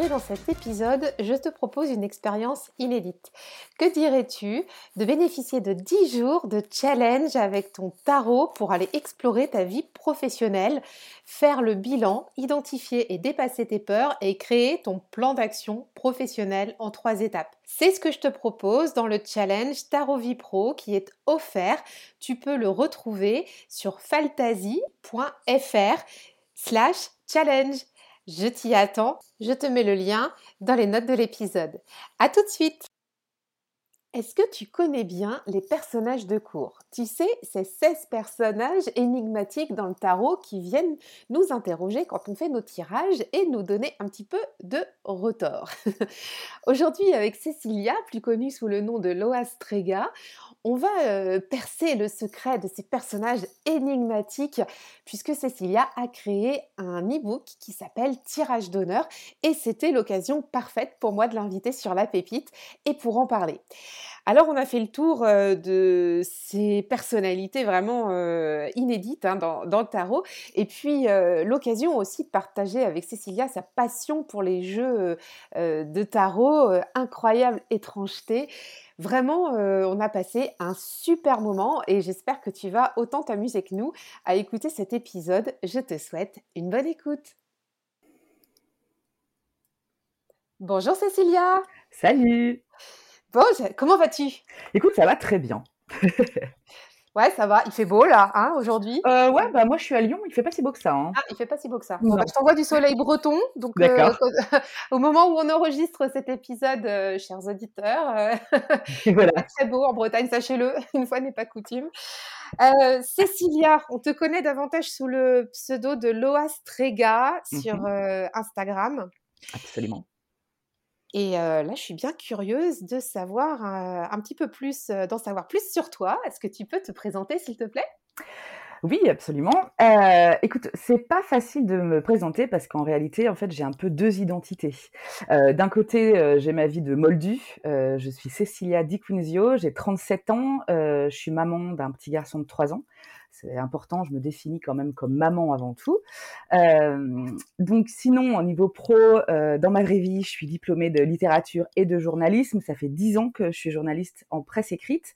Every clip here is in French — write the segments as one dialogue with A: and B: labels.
A: dans cet épisode, je te propose une expérience inédite. Que dirais-tu de bénéficier de 10 jours de challenge avec ton tarot pour aller explorer ta vie professionnelle, faire le bilan, identifier et dépasser tes peurs et créer ton plan d'action professionnel en trois étapes? C'est ce que je te propose dans le challenge Tarot Vie Pro qui est offert. Tu peux le retrouver sur fantasy.fr slash challenge. Je t'y attends, je te mets le lien dans les notes de l'épisode. A tout de suite est-ce que tu connais bien les personnages de cours Tu sais, ces 16 personnages énigmatiques dans le tarot qui viennent nous interroger quand on fait nos tirages et nous donner un petit peu de retort. Aujourd'hui, avec Cecilia, plus connue sous le nom de Loa Strega, on va euh, percer le secret de ces personnages énigmatiques puisque Cecilia a créé un e-book qui s'appelle Tirage d'honneur et c'était l'occasion parfaite pour moi de l'inviter sur la pépite et pour en parler. Alors on a fait le tour euh, de ces personnalités vraiment euh, inédites hein, dans, le tarot et puis l'occasion aussi de partager avec Cecilia sa passion pour les jeux de tarot, incroyable étrangeté. Vraiment, euh, on a passé un super moment et j'espère que tu vas autant t'amuser que nous à écouter cet épisode. Je te souhaite une bonne écoute. Bonjour Cécilia.
B: Salut.
A: Bon, comment vas-tu?
B: Écoute, ça va très bien.
A: Ouais, ça va. Il fait beau là, hein, aujourd'hui?
B: Euh, ouais, bah moi je suis à Lyon. Il fait pas si beau que ça. Hein.
A: Ah, il fait pas si beau que ça. Bon, bah, je t'envoie du soleil breton. Donc, euh, au moment où on enregistre cet épisode, euh, chers auditeurs, euh, voilà. très beau en Bretagne, sachez-le. Une fois n'est pas coutume. Cécilia, on te connaît davantage sous le pseudo de Loa Strega sur mhm. Instagram.
B: Absolument.
A: Et là, je suis bien curieuse de savoir un petit peu plus, d'en savoir plus sur toi. Est-ce que tu peux te présenter, s'il te plaît?
B: Oui, absolument. Écoute, c'est pas facile de me présenter parce qu'en réalité, en fait, j'ai un peu deux identités. D'un côté, j'ai ma vie de Moldu. je suis Cecilia Di j'ai 37 ans. je suis maman d'un petit garçon de 3 ans c'est important, je me définis quand même comme maman avant tout. Donc sinon, au niveau pro, dans ma vraie vie, je suis diplômée de littérature et de journalisme. Ça fait dix ans que je suis journaliste en presse écrite.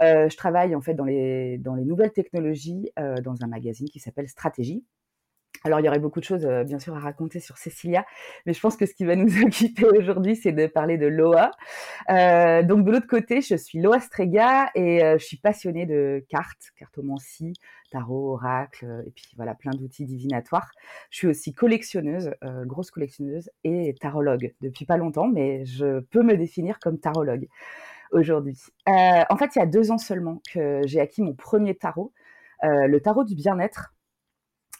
B: Je travaille en fait dans les nouvelles technologies dans un magazine qui s'appelle Stratégie. Alors, il y aurait beaucoup de choses, bien sûr, à raconter sur Cecilia, mais je pense que ce qui va nous occuper aujourd'hui, c'est de parler de Loa. Euh, donc, de l'autre côté, je suis Loa Strega et je suis passionnée de cartes, cartomancie, tarot, oracle, et puis voilà, plein d'outils divinatoires. Je suis aussi collectionneuse, grosse collectionneuse, et tarologue depuis pas longtemps, mais je peux me définir comme tarologue aujourd'hui. en fait, il y a deux ans seulement que j'ai acquis mon premier tarot, le tarot du bien-être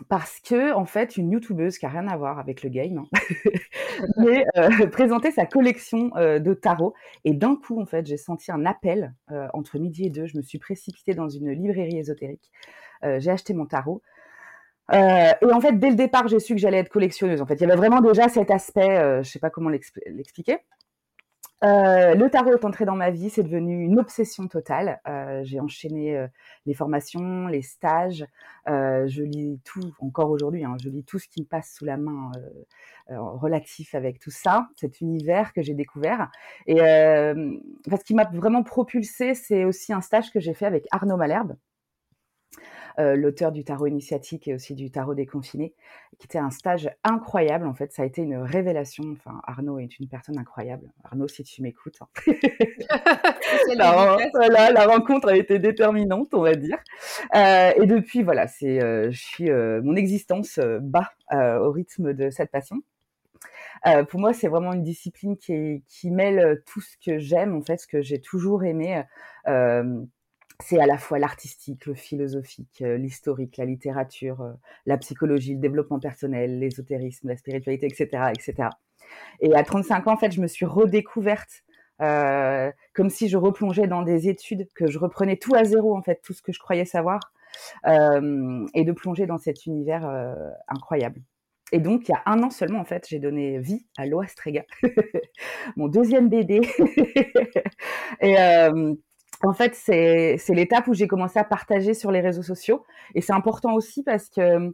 B: parce que en fait une youtubeuse qui a rien à voir avec le game hein, mais euh, présentait sa collection euh, de tarot. Et d'un coup en fait j'ai senti un appel euh, entre midi et deux. Je me suis précipitée dans une librairie ésotérique j'ai acheté mon tarot. Et en fait dès le départ j'ai su que j'allais être collectionneuse. En fait il y avait vraiment déjà cet aspect je sais pas comment l'expliquer euh, le tarot est entré dans ma vie, c'est devenu une obsession totale. Euh, j'ai enchaîné euh, les formations, les stages. je lis tout, encore aujourd'hui, hein, je lis tout ce qui me passe sous la main relatif avec tout ça, cet univers que j'ai découvert. Et ce qui m'a vraiment propulsé, c'est aussi un stage que j'ai fait avec Arnaud Malherbe, euh, l'auteur du tarot initiatique et aussi du tarot déconfiné, qui était un stage incroyable. En fait, ça a été une révélation. Enfin, Arnaud est une personne incroyable. Arnaud, si tu m'écoutes. Hein. la, la, rencontre a été déterminante, on va dire. Euh, et depuis, voilà, c'est, euh, je suis, mon existence bat au rythme de cette passion. pour moi, c'est vraiment une discipline qui, qui mêle tout ce que j'aime, en fait, ce que j'ai toujours aimé c'est à la fois l'artistique, le philosophique, l'historique, la littérature, la psychologie, le développement personnel, l'ésotérisme, la spiritualité, etc., etc. Et à 35 ans, en fait, je me suis redécouverte comme si je replongeais dans des études, que je reprenais tout à zéro, en fait, tout ce que je croyais savoir, et de plonger dans cet univers incroyable. Et donc, il y a un an seulement, en fait, j'ai donné vie à Loa Strega, mon deuxième bébé. et en fait, c'est l'étape où j'ai commencé à partager sur les réseaux sociaux. Et c'est important aussi parce que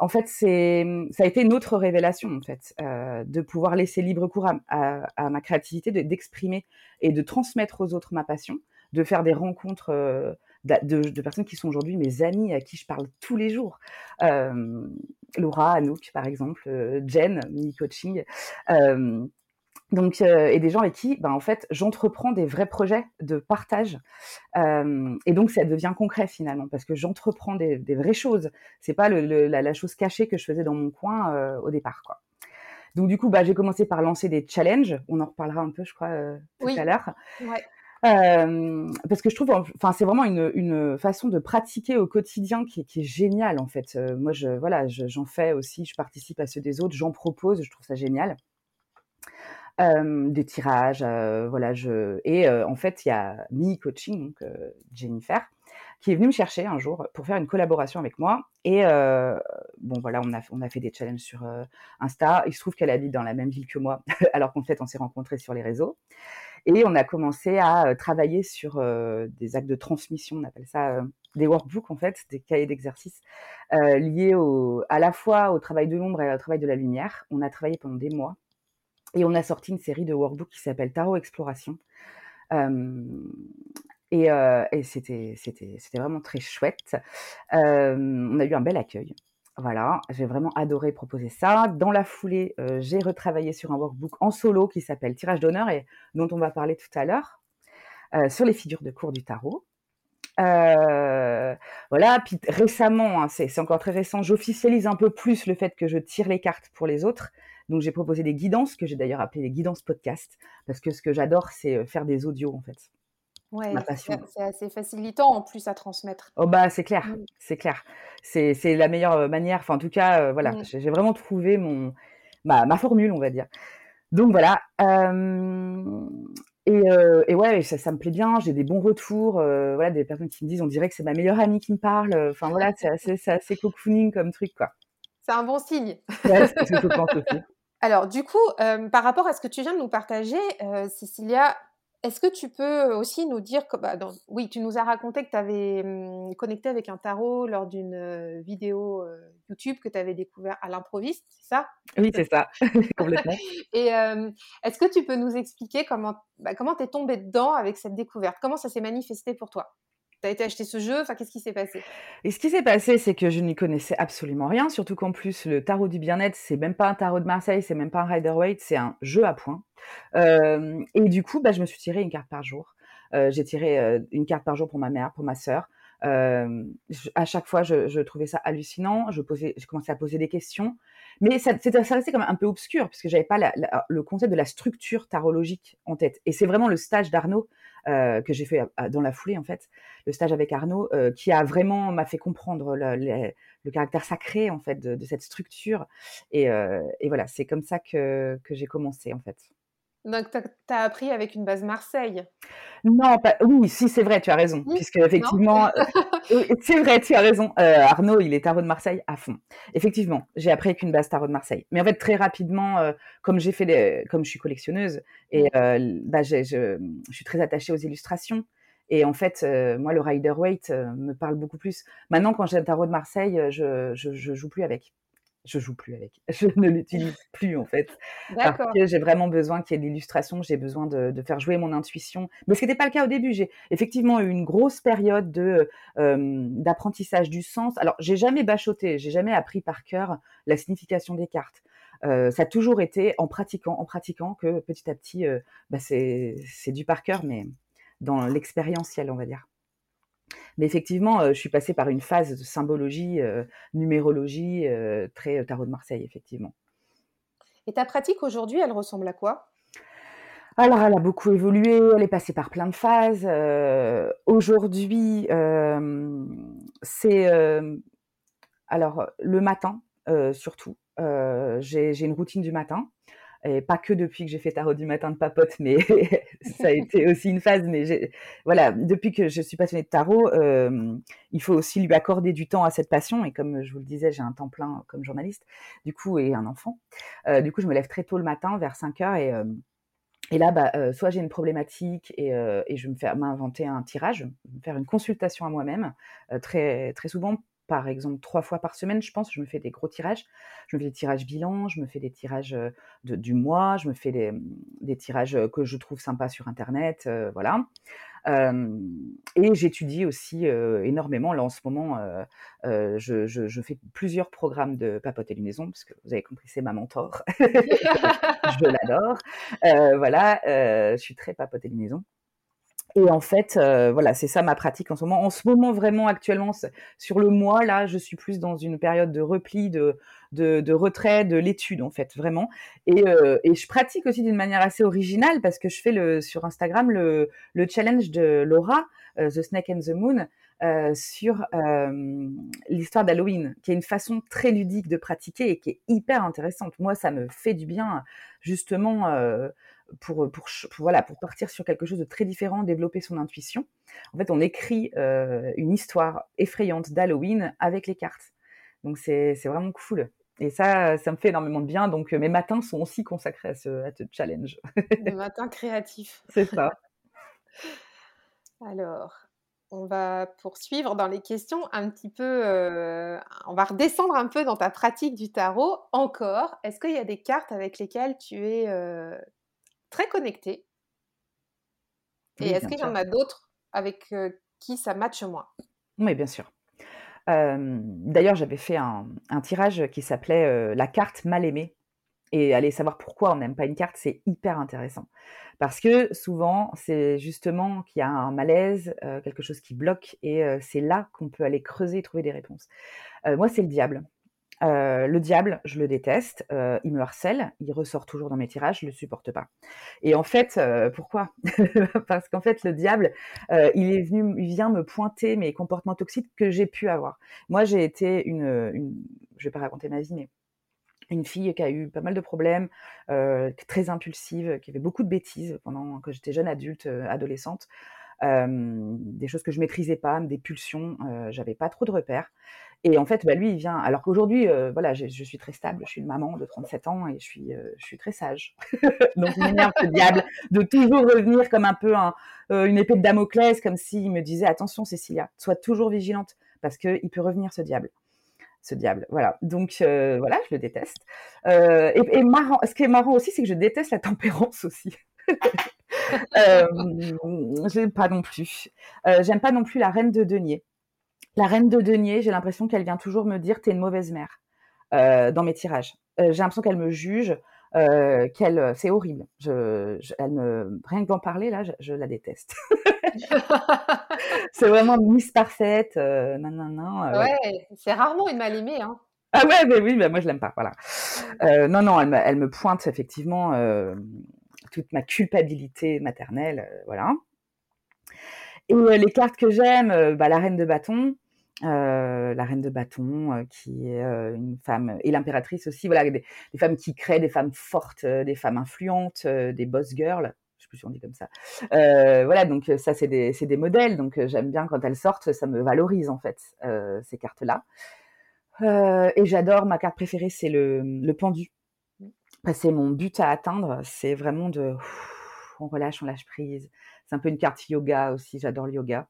B: en fait, c'est, ça a été une autre révélation, en fait, euh, de pouvoir laisser libre cours à, ma créativité, d'exprimer et de transmettre aux autres ma passion, de faire des rencontres euh, de, personnes qui sont aujourd'hui mes amis, à qui je parle tous les jours. Euh, Laura, Anouk, par exemple, Jen, mini coaching. Donc, euh, et des gens avec qui, ben, en fait, j'entreprends des vrais projets de partage. Euh, et donc, ça devient concret finalement, parce que j'entreprends des, des, vraies choses. C'est pas le, la, la, chose cachée que je faisais dans mon coin euh, au départ, quoi. Donc, du coup, bah, j'ai commencé par lancer des challenges. On en reparlera un peu, je crois, euh, tout à l'heure. Ouais. Euh, parce que je trouve, enfin, c'est vraiment une, une, façon de pratiquer au quotidien qui, qui est géniale en fait. moi, je, voilà, j'en fais aussi, je participe à ceux des autres, j'en propose, je trouve ça génial des tirages, voilà. Et en fait, il y a Mi Coaching, donc Jennifer, qui est venue me chercher un jour pour faire une collaboration avec moi. Et bon, voilà, on a, on a fait des challenges sur Insta. Il se trouve qu'elle habite dans la même ville que moi, alors qu'en fait, on s'est rencontrés sur les réseaux. Et on a commencé à travailler sur des actes de transmission, on appelle ça des workbooks, en fait, des cahiers d'exercice liés à la fois au travail de l'ombre et au travail de la lumière. On a travaillé pendant des mois et on a sorti une série de workbooks qui s'appelle Tarot Exploration. et, c'était, vraiment très chouette. on a eu un bel accueil. Voilà, j'ai vraiment adoré proposer ça. Dans la foulée, j'ai retravaillé sur un workbook en solo qui s'appelle Tirage d'honneur et dont on va parler tout à l'heure, sur les figures de cours du tarot. voilà, puis récemment, hein, c'est encore très récent, j'officialise un peu plus le fait que je tire les cartes pour les autres. Donc j'ai proposé des guidances que j'ai d'ailleurs appelées les guidances podcast parce que ce que j'adore c'est euh, faire des audios en fait.
A: Ouais, c'est assez facilitant en plus à transmettre.
B: Oh bah c'est clair, mmh. c'est clair. C'est la meilleure euh, manière. Enfin en tout cas euh, voilà, mmh. j'ai vraiment trouvé mon ma, ma, formule on va dire. Donc voilà. et, et, ouais, ça, ça, me plaît bien. J'ai des bons retours. voilà, des personnes qui me disent, on dirait que c'est ma meilleure amie qui me parle. Enfin voilà, c'est assez, assez cocooning comme truc quoi.
A: C'est un bon signe.
B: Ouais, c'est ce que je pense aussi.
A: Alors, du coup, par rapport à ce que tu viens de nous partager, Cécilia, est-ce que tu peux aussi nous dire que, bah, oui, tu nous as raconté que tu avais mmh, connecté avec un tarot lors d'une vidéo YouTube que tu avais découvert à l'improviste, c'est ça?
B: Oui, c'est ça, complètement.
A: Et est-ce que tu peux nous expliquer comment bah, comment t'es tombée dedans avec cette découverte? Comment ça s'est manifesté pour toi? Tu as été acheter ce jeu Enfin, qu'est-ce qui s'est passé?
B: Et ce qui s'est passé, c'est que je n'y connaissais absolument rien, surtout qu'en plus, le tarot du bien-être, c'est même pas un tarot de Marseille, c'est même pas un Rider-Waite, c'est un jeu à points. Euh, et du coup, bah, je me suis tiré une carte par jour. Euh, j'ai tiré euh, une carte par jour pour ma mère, pour ma sœur. À chaque fois, je, trouvais ça hallucinant. Je posais, je commençais à poser des questions, mais ça, restait quand même un peu obscur puisque j'avais pas le concept de la structure tarologique en tête. Et c'est vraiment le stage d'Arnaud euh, que j'ai fait dans la foulée en fait, le stage avec Arnaud, euh, qui a vraiment m'a fait comprendre le, caractère sacré en fait de, cette structure. Et, euh, et voilà, c'est comme ça que, que j'ai commencé en fait.
A: Donc, tu as, appris avec une base Marseille
B: Non, pas, oui, si, c'est vrai, tu as raison. puisque, effectivement, euh, c'est vrai, tu as raison. Euh, Arnaud, il est tarot de Marseille à fond. Effectivement, j'ai appris avec une base tarot de Marseille. Mais en fait, très rapidement, euh, comme j'ai fait, les, comme je suis collectionneuse, et bah, je, je, suis très attachée aux illustrations. Et en fait, moi, le Rider Waite me parle beaucoup plus. Maintenant, quand j'ai un tarot de Marseille, je, je, je joue plus avec je joue plus avec. Je ne l'utilise plus en fait. Parce que j'ai vraiment besoin qu'il y ait de l'illustration, j'ai besoin de, de, faire jouer mon intuition. Mais ce n'était pas le cas au début. J'ai effectivement eu une grosse période de euh, d'apprentissage du sens. Alors j'ai jamais bachoté, j'ai jamais appris par cœur la signification des cartes. Euh, ça a toujours été en pratiquant, en pratiquant que petit à petit, euh, bah, c'est du par cœur, mais dans l'expérientiel, on va dire. Mais effectivement, je suis passée par une phase de symbologie, numérologie, très tarot de Marseille, effectivement.
A: Et ta pratique aujourd'hui, elle ressemble à quoi?
B: Alors, elle a beaucoup évolué, elle est passée par plein de phases. Aujourd'hui, c'est alors le matin surtout. j'ai une routine du matin et pas que depuis que j'ai fait tarot du matin de papote, mais ça a été aussi une phase. Mais voilà, depuis que je suis passionnée de tarot, euh, il faut aussi lui accorder du temps à cette passion. Et comme je vous le disais, j'ai un temps plein comme journaliste, du coup, et un enfant. Euh, du coup, je me lève très tôt le matin, vers 5 heures, et, euh, et là, bah, euh, soit j'ai une problématique et, euh, et je vais me faire m'inventer un tirage, me faire une consultation à moi-même, euh, très très souvent par exemple trois fois par semaine, je pense. Je me fais des gros tirages. Je me fais des tirages bilans, je me fais des tirages du mois, je me fais des, des, tirages que je trouve sympas sur Internet, voilà. Et j'étudie aussi énormément. Là, en ce moment, je, fais plusieurs programmes de papote et lunaison, parce que vous avez compris, c'est ma mentor. je l'adore. voilà, je suis très papote et lunaison. Et en fait, euh, voilà, c'est ça ma pratique en ce moment. En ce moment, vraiment, actuellement, sur le mois, là, je suis plus dans une période de repli, de, de, retrait, de l'étude, en fait, vraiment. Et, euh, et je pratique aussi d'une manière assez originale parce que je fais le, sur Instagram le, le challenge de Laura, euh, The Snake and the Moon, sur l'histoire d'Halloween, qui est une façon très ludique de pratiquer et qui est hyper intéressante. Moi, ça me fait du bien, justement. Euh, pour, pour, voilà, pour partir sur quelque chose de très différent, développer son intuition. En fait, on écrit euh, une histoire effrayante d'Halloween avec les cartes. Donc, c'est vraiment cool. Et ça, ça me fait énormément de bien. Donc, mes matins sont aussi consacrés à ce, à ce challenge.
A: Des matins créatifs.
B: C'est ça.
A: Alors, on va poursuivre dans les questions un petit peu. Euh, on va redescendre un peu dans ta pratique du tarot encore. Est-ce qu'il y a des cartes avec lesquelles tu es euh, très connecté. Et oui, est-ce qu'il y en a d'autres avec euh, qui ça matche moins?
B: Oui, bien sûr. Euh, D'ailleurs, j'avais fait un, un, tirage qui s'appelait euh, La carte mal aimée. Et aller savoir pourquoi on n'aime pas une carte, c'est hyper intéressant. Parce que souvent, c'est justement qu'il y a un malaise, euh, quelque chose qui bloque, et c'est là qu'on peut aller creuser et trouver des réponses. Moi, c'est le diable. Euh, le diable, je le déteste, euh, il me harcèle, il ressort toujours dans mes tirages, je le supporte pas. Et en fait, euh, pourquoi? Parce qu'en fait, le diable, il est venu, il vient me pointer mes comportements toxiques que j'ai pu avoir. Moi, j'ai été une, une, je vais pas raconter ma vie, mais une fille qui a eu pas mal de problèmes, très impulsive, qui avait beaucoup de bêtises pendant que j'étais jeune adulte, adolescente. Des choses que je maîtrisais pas, des pulsions, euh, j'avais pas trop de repères. Et en fait, bah, lui, il vient. Alors qu'aujourd'hui, euh, voilà, je, suis très stable, je suis une maman de 37 ans et je suis, euh, je suis très sage. Donc, il m'énerve ce diable de toujours revenir comme un peu euh, une épée de Damoclès, comme s'il me disait attention, Cécilia, sois toujours vigilante parce qu'il peut revenir ce diable ce diable. Voilà. Donc voilà, je le déteste. Et, marrant, ce qui est marrant aussi, c'est que je déteste la tempérance aussi. euh, j'aime pas non plus. J'aime pas non plus la reine de denier. La reine de denier, j'ai l'impression qu'elle vient toujours me dire t'es une mauvaise mère euh, dans mes tirages. j'ai l'impression qu'elle me juge. Euh, qu'elle, c'est horrible. Je, je, elle me, rien que d'en parler là, je, je la déteste. c'est vraiment Miss parfaite, euh, non non non.
A: Euh, ouais, c'est rarement une mal aimée, hein.
B: Ah ouais, mais oui, bah moi je l'aime pas, voilà. Euh, non non, elle me, elle me pointe effectivement euh, toute ma culpabilité maternelle, euh, voilà. Et euh, les cartes que j'aime, bah, la reine de bâton. Euh, la reine de bâton, euh, qui est euh, une femme, et l'impératrice aussi, voilà, des, femmes qui créent, des femmes fortes, des femmes influentes, des boss girls, je sais plus si on dit comme ça. voilà, donc ça c'est des, modèles, donc j'aime bien quand elles sortent, ça me valorise en fait ces cartes-là. et j'adore, ma carte préférée c'est le, le pendu. C'est mon but à atteindre, c'est vraiment de, on relâche, on lâche prise. C'est un peu une carte yoga aussi, j'adore le yoga.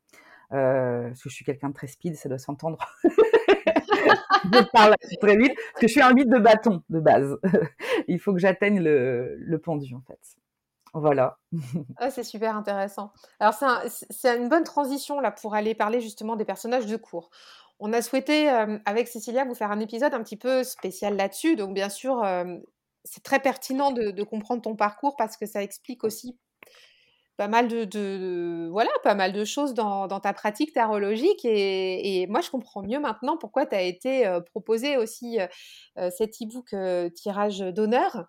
B: Euh, parce que je suis quelqu'un de très speed, ça doit s'entendre. je parle très vite, parce que je suis un 8 de bâton de base. Il faut que j'atteigne le, pendu, en fait. Voilà.
A: ah, c'est super intéressant. Alors, c'est un, une bonne transition là pour aller parler justement des personnages de cours. On a souhaité, euh, avec Cécilia, vous faire un épisode un petit peu spécial là-dessus. Donc, bien sûr, euh, c'est très pertinent de, comprendre ton parcours parce que ça explique aussi pas mal de, voilà pas mal de choses dans, ta pratique tarologique et, moi je comprends mieux maintenant pourquoi tu as été euh, proposé aussi euh, cet e-book euh, tirage d'honneur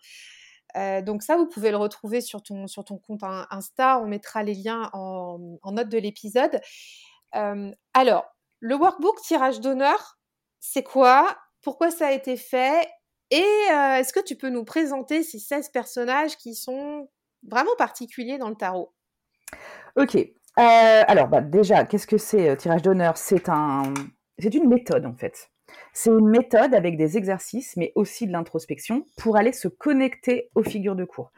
A: donc ça, vous pouvez le retrouver sur ton, sur ton compte Insta. On mettra les liens en, note de l'épisode. alors, le workbook tirage d'honneur, c'est quoi? Pourquoi ça a été fait? Et est-ce que tu peux nous présenter ces 16 personnages qui sont vraiment particuliers dans le tarot?
B: Ok. alors, bah, déjà, qu'est-ce que c'est tirage d'honneur? C'est un, c'est une méthode en fait. C'est une méthode avec des exercices, mais aussi de l'introspection pour aller se connecter aux figures de cours.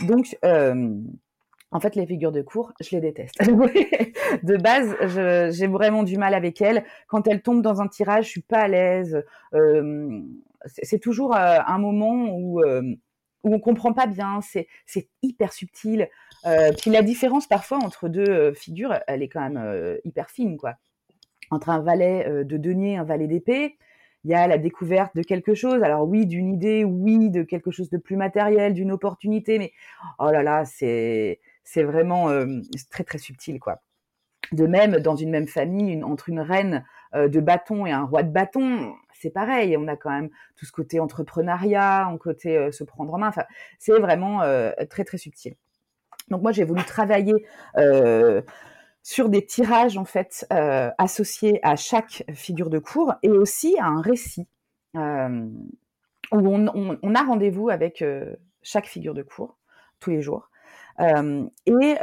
B: Donc, euh, en fait, les figures de cours, je les déteste. de base, j'ai vraiment du mal avec elles. Quand elles tombent dans un tirage, je suis pas à l'aise. Euh, c'est toujours euh, un moment où, où on comprend pas bien. C'est hyper subtil. puis la différence parfois entre deux figures, elle est quand même hyper fine, quoi entre un valet euh, de denier et un valet d'épée. Il y a la découverte de quelque chose. Alors oui, d'une idée, oui, de quelque chose de plus matériel, d'une opportunité, mais oh là là, c'est vraiment euh, très très subtil quoi. De même, dans une même famille, entre une reine euh, de bâton et un roi de bâton, c'est pareil. On a quand même tout ce côté entrepreneuriat, un côté se prendre en main. Enfin, c'est vraiment très très subtil. Donc moi, j'ai voulu travailler sur des tirages en fait euh, associés à chaque figure de cours et aussi à un récit euh, où on, a rendez-vous avec euh, chaque figure de cours tous les jours et,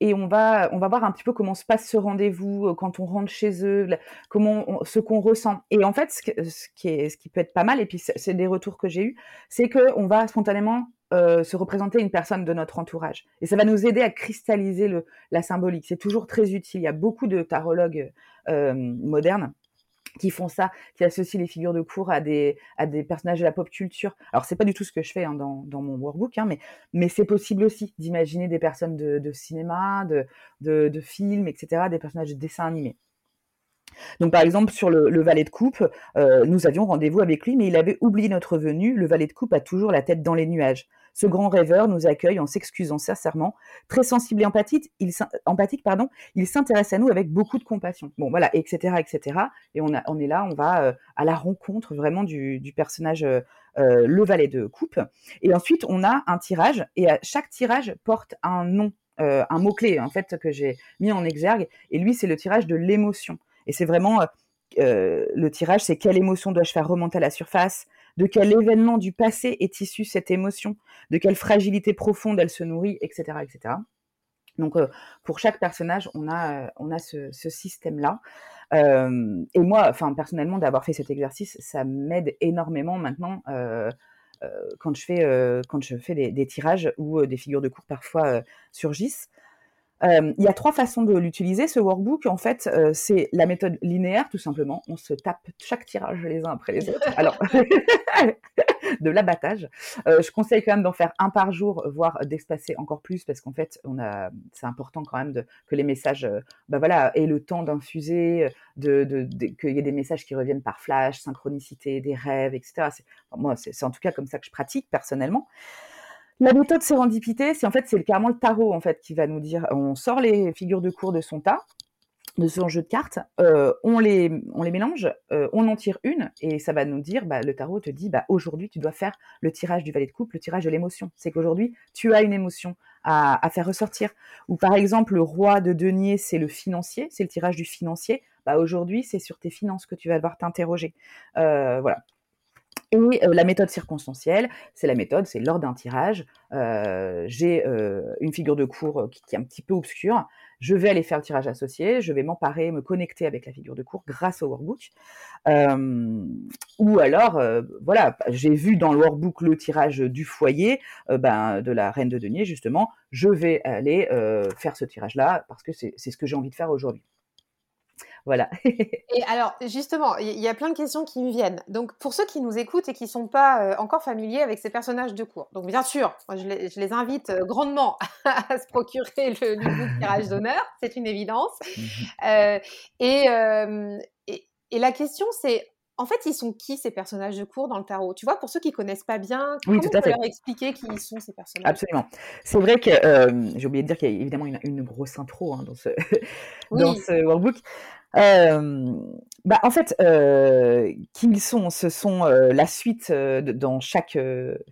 B: et on va on va voir un petit peu comment se passe ce rendez-vous quand on rentre chez eux comment ce qu'on ressent et en fait ce, qui est ce qui peut être pas mal et puis c'est des retours que j'ai eu c'est que on va spontanément se représenter une personne de notre entourage. Et ça va nous aider à cristalliser le, la symbolique. C'est toujours très utile. Il y a beaucoup de tarologues modernes qui font ça, qui associent les figures de cours à des, personnages de la pop culture. Alors, c'est pas du tout ce que je fais hein, dans, mon workbook, hein, mais, c'est possible aussi d'imaginer des personnes de, cinéma, de, de, de films, etc., des personnages de dessins animés. Donc, par exemple, sur le, valet de coupe, euh, nous avions rendez-vous avec lui, mais il avait oublié notre venue. Le valet de coupe a toujours la tête dans les nuages. Ce grand rêveur nous accueille en s'excusant sincèrement, très sensible et empathique. Il, empathique, pardon, il s'intéresse à nous avec beaucoup de compassion. Bon, voilà, etc., etc. Et on, est là, on va euh, à la rencontre vraiment du, personnage, euh, le valet de coupe. Et ensuite, on a un tirage, et chaque tirage porte un nom, un mot clé en fait que j'ai mis en exergue. Et lui, c'est le tirage de l'émotion. Et c'est vraiment euh, le tirage, c'est quelle émotion dois-je faire remonter à la surface? De quel événement du passé est issue cette émotion De quelle fragilité profonde elle se nourrit, etc., etc. Donc pour chaque personnage, on a a ce, système-là. et moi, personnellement, d'avoir fait cet exercice, ça m'aide énormément maintenant. quand je fais des, des tirages où des figures de cours parfois surgissent, euh, il y a trois façons de l'utiliser, ce workbook. En fait, euh, c'est la méthode linéaire, tout simplement. On se tape chaque tirage les uns après les autres. Alors, de l'abattage. Euh, je conseille quand même d'en faire un par jour, voire d'espacer encore plus, parce qu'en fait, on a, c'est important quand même de, que les messages, bah voilà, aient le temps d'infuser, de, de, qu'il y ait des messages qui reviennent par flash, synchronicité, des rêves, etc. Moi, c'est en tout cas comme ça que je pratique personnellement. La méthode sérendipité, c'est en fait c'est carrément le tarot en fait qui va nous dire on sort les figures de cours de son tas, de son jeu de cartes, euh, on les mélange, euh, on en tire une et ça va nous dire bah, le tarot te dit bah aujourd'hui tu dois faire le tirage du valet de coupe, le tirage de l'émotion. C'est qu'aujourd'hui tu as une émotion à, faire ressortir. Ou par exemple le roi de denier c'est le financier, c'est le tirage du financier. Bah aujourd'hui c'est sur tes finances que tu vas devoir t'interroger. Euh, voilà. Et euh, la méthode circonstancielle, c'est la méthode, c'est lors d'un tirage, euh, j'ai euh, une figure de cours qui, est un petit peu obscure, je vais aller faire le tirage associé, je vais m'emparer, me connecter avec la figure de cours grâce au workbook. ou alors, voilà, j'ai vu dans le workbook le tirage du foyer, ben, de la reine de denier, justement, je vais aller faire ce tirage-là parce que c'est ce que j'ai envie de faire aujourd'hui. Voilà.
A: et alors, justement, il y a plein de questions qui me viennent. Donc, pour ceux qui nous écoutent et qui ne sont pas euh, encore familiers avec ces personnages de cours, donc bien sûr, je les, invite euh, grandement à se procurer le, le tirage d'honneur, c'est une évidence. Mmh euh, et, et, la question, c'est en fait, ils sont qui ces personnages de cours dans le tarot? Tu vois, pour ceux qui connaissent pas bien, comment oui, tout à fait. leur expliquer qui sont ces personnages?
B: Absolument. C'est vrai que j'ai oublié de dire qu'il y a évidemment une, grosse intro hein, dans ce dans ce workbook. bah, en fait, euh, qui ils sont? Ce sont la suite dans chaque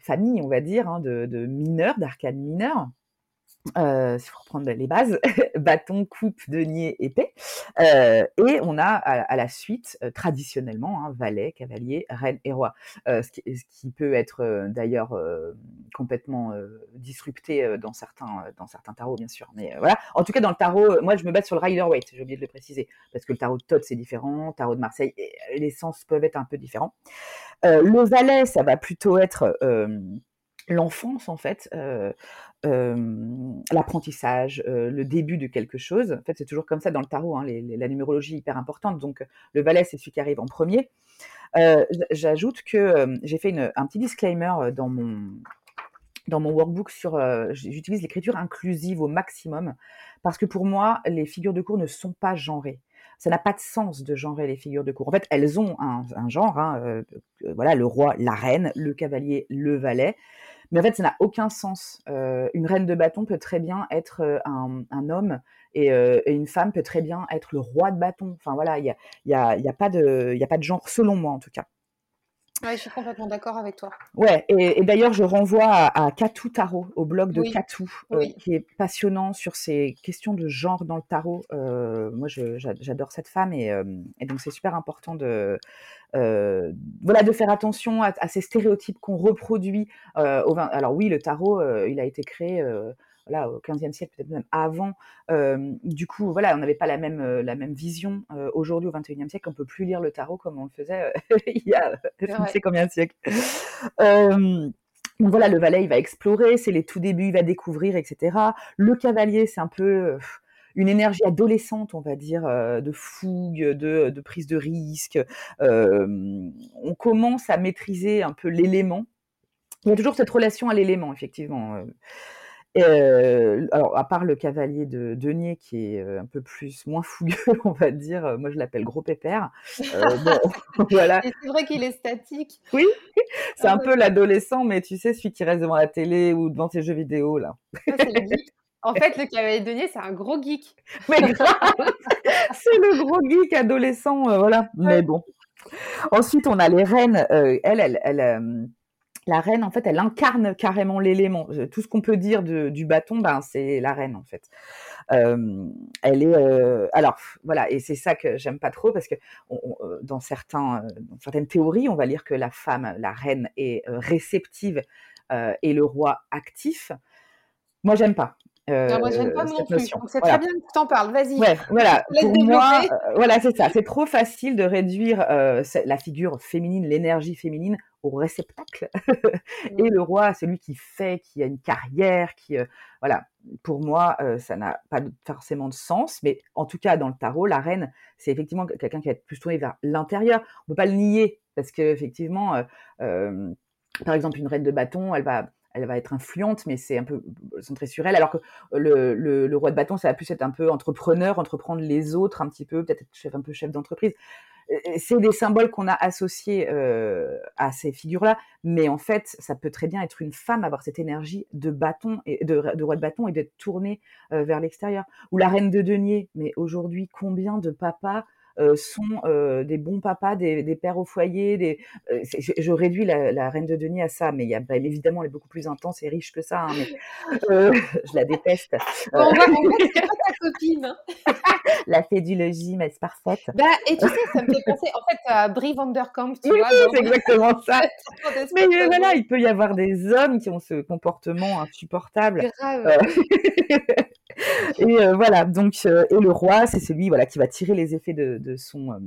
B: famille, on va dire, hein, de, de mineurs, d'arcades mineurs. Euh, si faut reprendre les bases, bâton, coupe, denier, épée. Euh, et on a à, la suite, euh, traditionnellement, hein, valet, cavalier, reine et roi. Euh, ce, qui, ce, qui, peut être euh, d'ailleurs complètement disrupté dans certains, dans certains tarots, bien sûr. Mais voilà. En tout cas, dans le tarot, moi, je me base sur le Rider-Waite, j'ai oublié de le préciser. Parce que le tarot de Todd, c'est différent. Le tarot de Marseille, les sens peuvent être un peu différents. le valet, ça va plutôt être l'enfance en fait, l'apprentissage, le début de quelque chose. En fait, c'est toujours comme ça dans le tarot. Hein, la numérologie est hyper importante. Donc, le valet, c'est celui qui arrive en premier. J'ajoute que j'ai fait un petit disclaimer dans mon workbook sur, j'utilise l'écriture inclusive au maximum parce que pour moi, les figures de cours ne sont pas genrées ça n'a pas de sens de genrer les figures de cour. En fait, elles ont un, genre, hein, voilà, le roi, la reine, le cavalier, le valet. Mais en fait, ça n'a aucun sens. Euh, une reine de bâton peut très bien être euh, un, un homme et, euh, et, une femme peut très bien être le roi de bâton. Enfin voilà, il n'y a, y a, y a, pas de, y a pas de genre, selon moi en tout cas.
A: Ouais, je suis complètement d'accord avec toi.
B: Ouais, et, et d'ailleurs, je renvoie à, à Katou Tarot, au blog de oui. Katou, euh, oui. qui est passionnant sur ces questions de genre dans le tarot. Euh, moi, j'adore cette femme et, euh, et donc c'est super important de, euh, voilà, de faire attention à, à ces stéréotypes qu'on reproduit. Euh, au 20... Alors oui, le tarot, euh, il a été créé voilà, au 15e siècle, peut-être même avant. Du coup, voilà, on n'avait pas la même, la même vision. Aujourd'hui, au 21e siècle, on peut plus lire le tarot comme on le faisait il y a je ne sais combien de siècles. donc voilà, le valet, il va explorer, c'est les tout débuts, il va découvrir, etc. Le cavalier, c'est un peu une énergie adolescente, on va dire, de fougue, de, de prise de risque. on commence à maîtriser un peu l'élément. Il y a toujours cette relation à l'élément, effectivement. Euh, alors, à part le cavalier de Denier, qui est un peu plus moins fougueux, on va dire, moi je l'appelle gros pépère. Euh,
A: bon, voilà. C'est vrai qu'il est statique.
B: Oui, c'est ah, un peu l'adolescent, mais tu sais, celui qui reste devant la télé ou devant ses jeux vidéo, là.
A: Ah, en fait, le cavalier de Denier, c'est un gros geek.
B: Mais c'est le gros geek adolescent, euh, voilà. Mais bon. Ensuite, on a les reines. Euh, elle, elle, elle la reine, en fait, elle incarne carrément l'élément. Euh, tout ce qu'on peut dire de, du bâton, ben, c'est la reine, en fait. Euh, elle est, euh, alors voilà, et c'est ça que j'aime pas trop parce que on, on, euh, dans certains, dans certaines théories, on va lire que la femme, la reine, est réceptive et le roi actif. Moi, j'aime pas.
A: Euh, non, moi, j'aime pas non plus. C'est voilà. très bien que tu t'en parles. Vas-y.
B: Ouais, voilà. Pour moi, euh, voilà, c'est ça. C'est trop facile de réduire euh, la figure féminine, l'énergie féminine au réceptacle. et le roi, celui qui fait, qui a une carrière, qui, euh, voilà. Pour moi, ça n'a pas forcément de sens, mais en tout cas, dans le tarot, la reine, c'est effectivement quelqu'un qui va être plus tourné vers l'intérieur. On peut pas le nier parce que effectivement, par exemple, une reine de bâton, elle va elle va être influente, mais c'est un peu centré sur elle. Alors que le, le, roi de bâton, ça va plus être un peu entrepreneur, entreprendre les autres un petit peu, peut-être être chef, un peu chef d'entreprise. C'est des symboles qu'on a associés euh, à ces figures-là, mais en fait, ça peut très bien être une femme, avoir cette énergie de bâton et de, roi de bâton et d'être tournée euh, vers l'extérieur. Ou la reine de denier. Mais aujourd'hui, combien de papas euh, sont euh, des bons papas, des, des, pères au foyer. Des, euh, je, je, réduis la, la, reine de Denis à ça, mais il y a, bah, évidemment, elle est beaucoup plus intense et riche que ça. Hein, mais, je la déteste.
A: Bon, on va, c'est pas ta copine. Hein.
B: la fédulogie, mais c'est parfaite.
A: Bah, et tu sais, ça me fait penser, en fait, à Brie Vanderkamp, tu
B: oui,
A: vois.
B: c'est exactement ça. mais voilà, il peut y avoir des hommes qui ont ce comportement insupportable.
A: Grave.
B: Et voilà, donc, et le roi, c'est celui voilà, qui va tirer les effets de, de son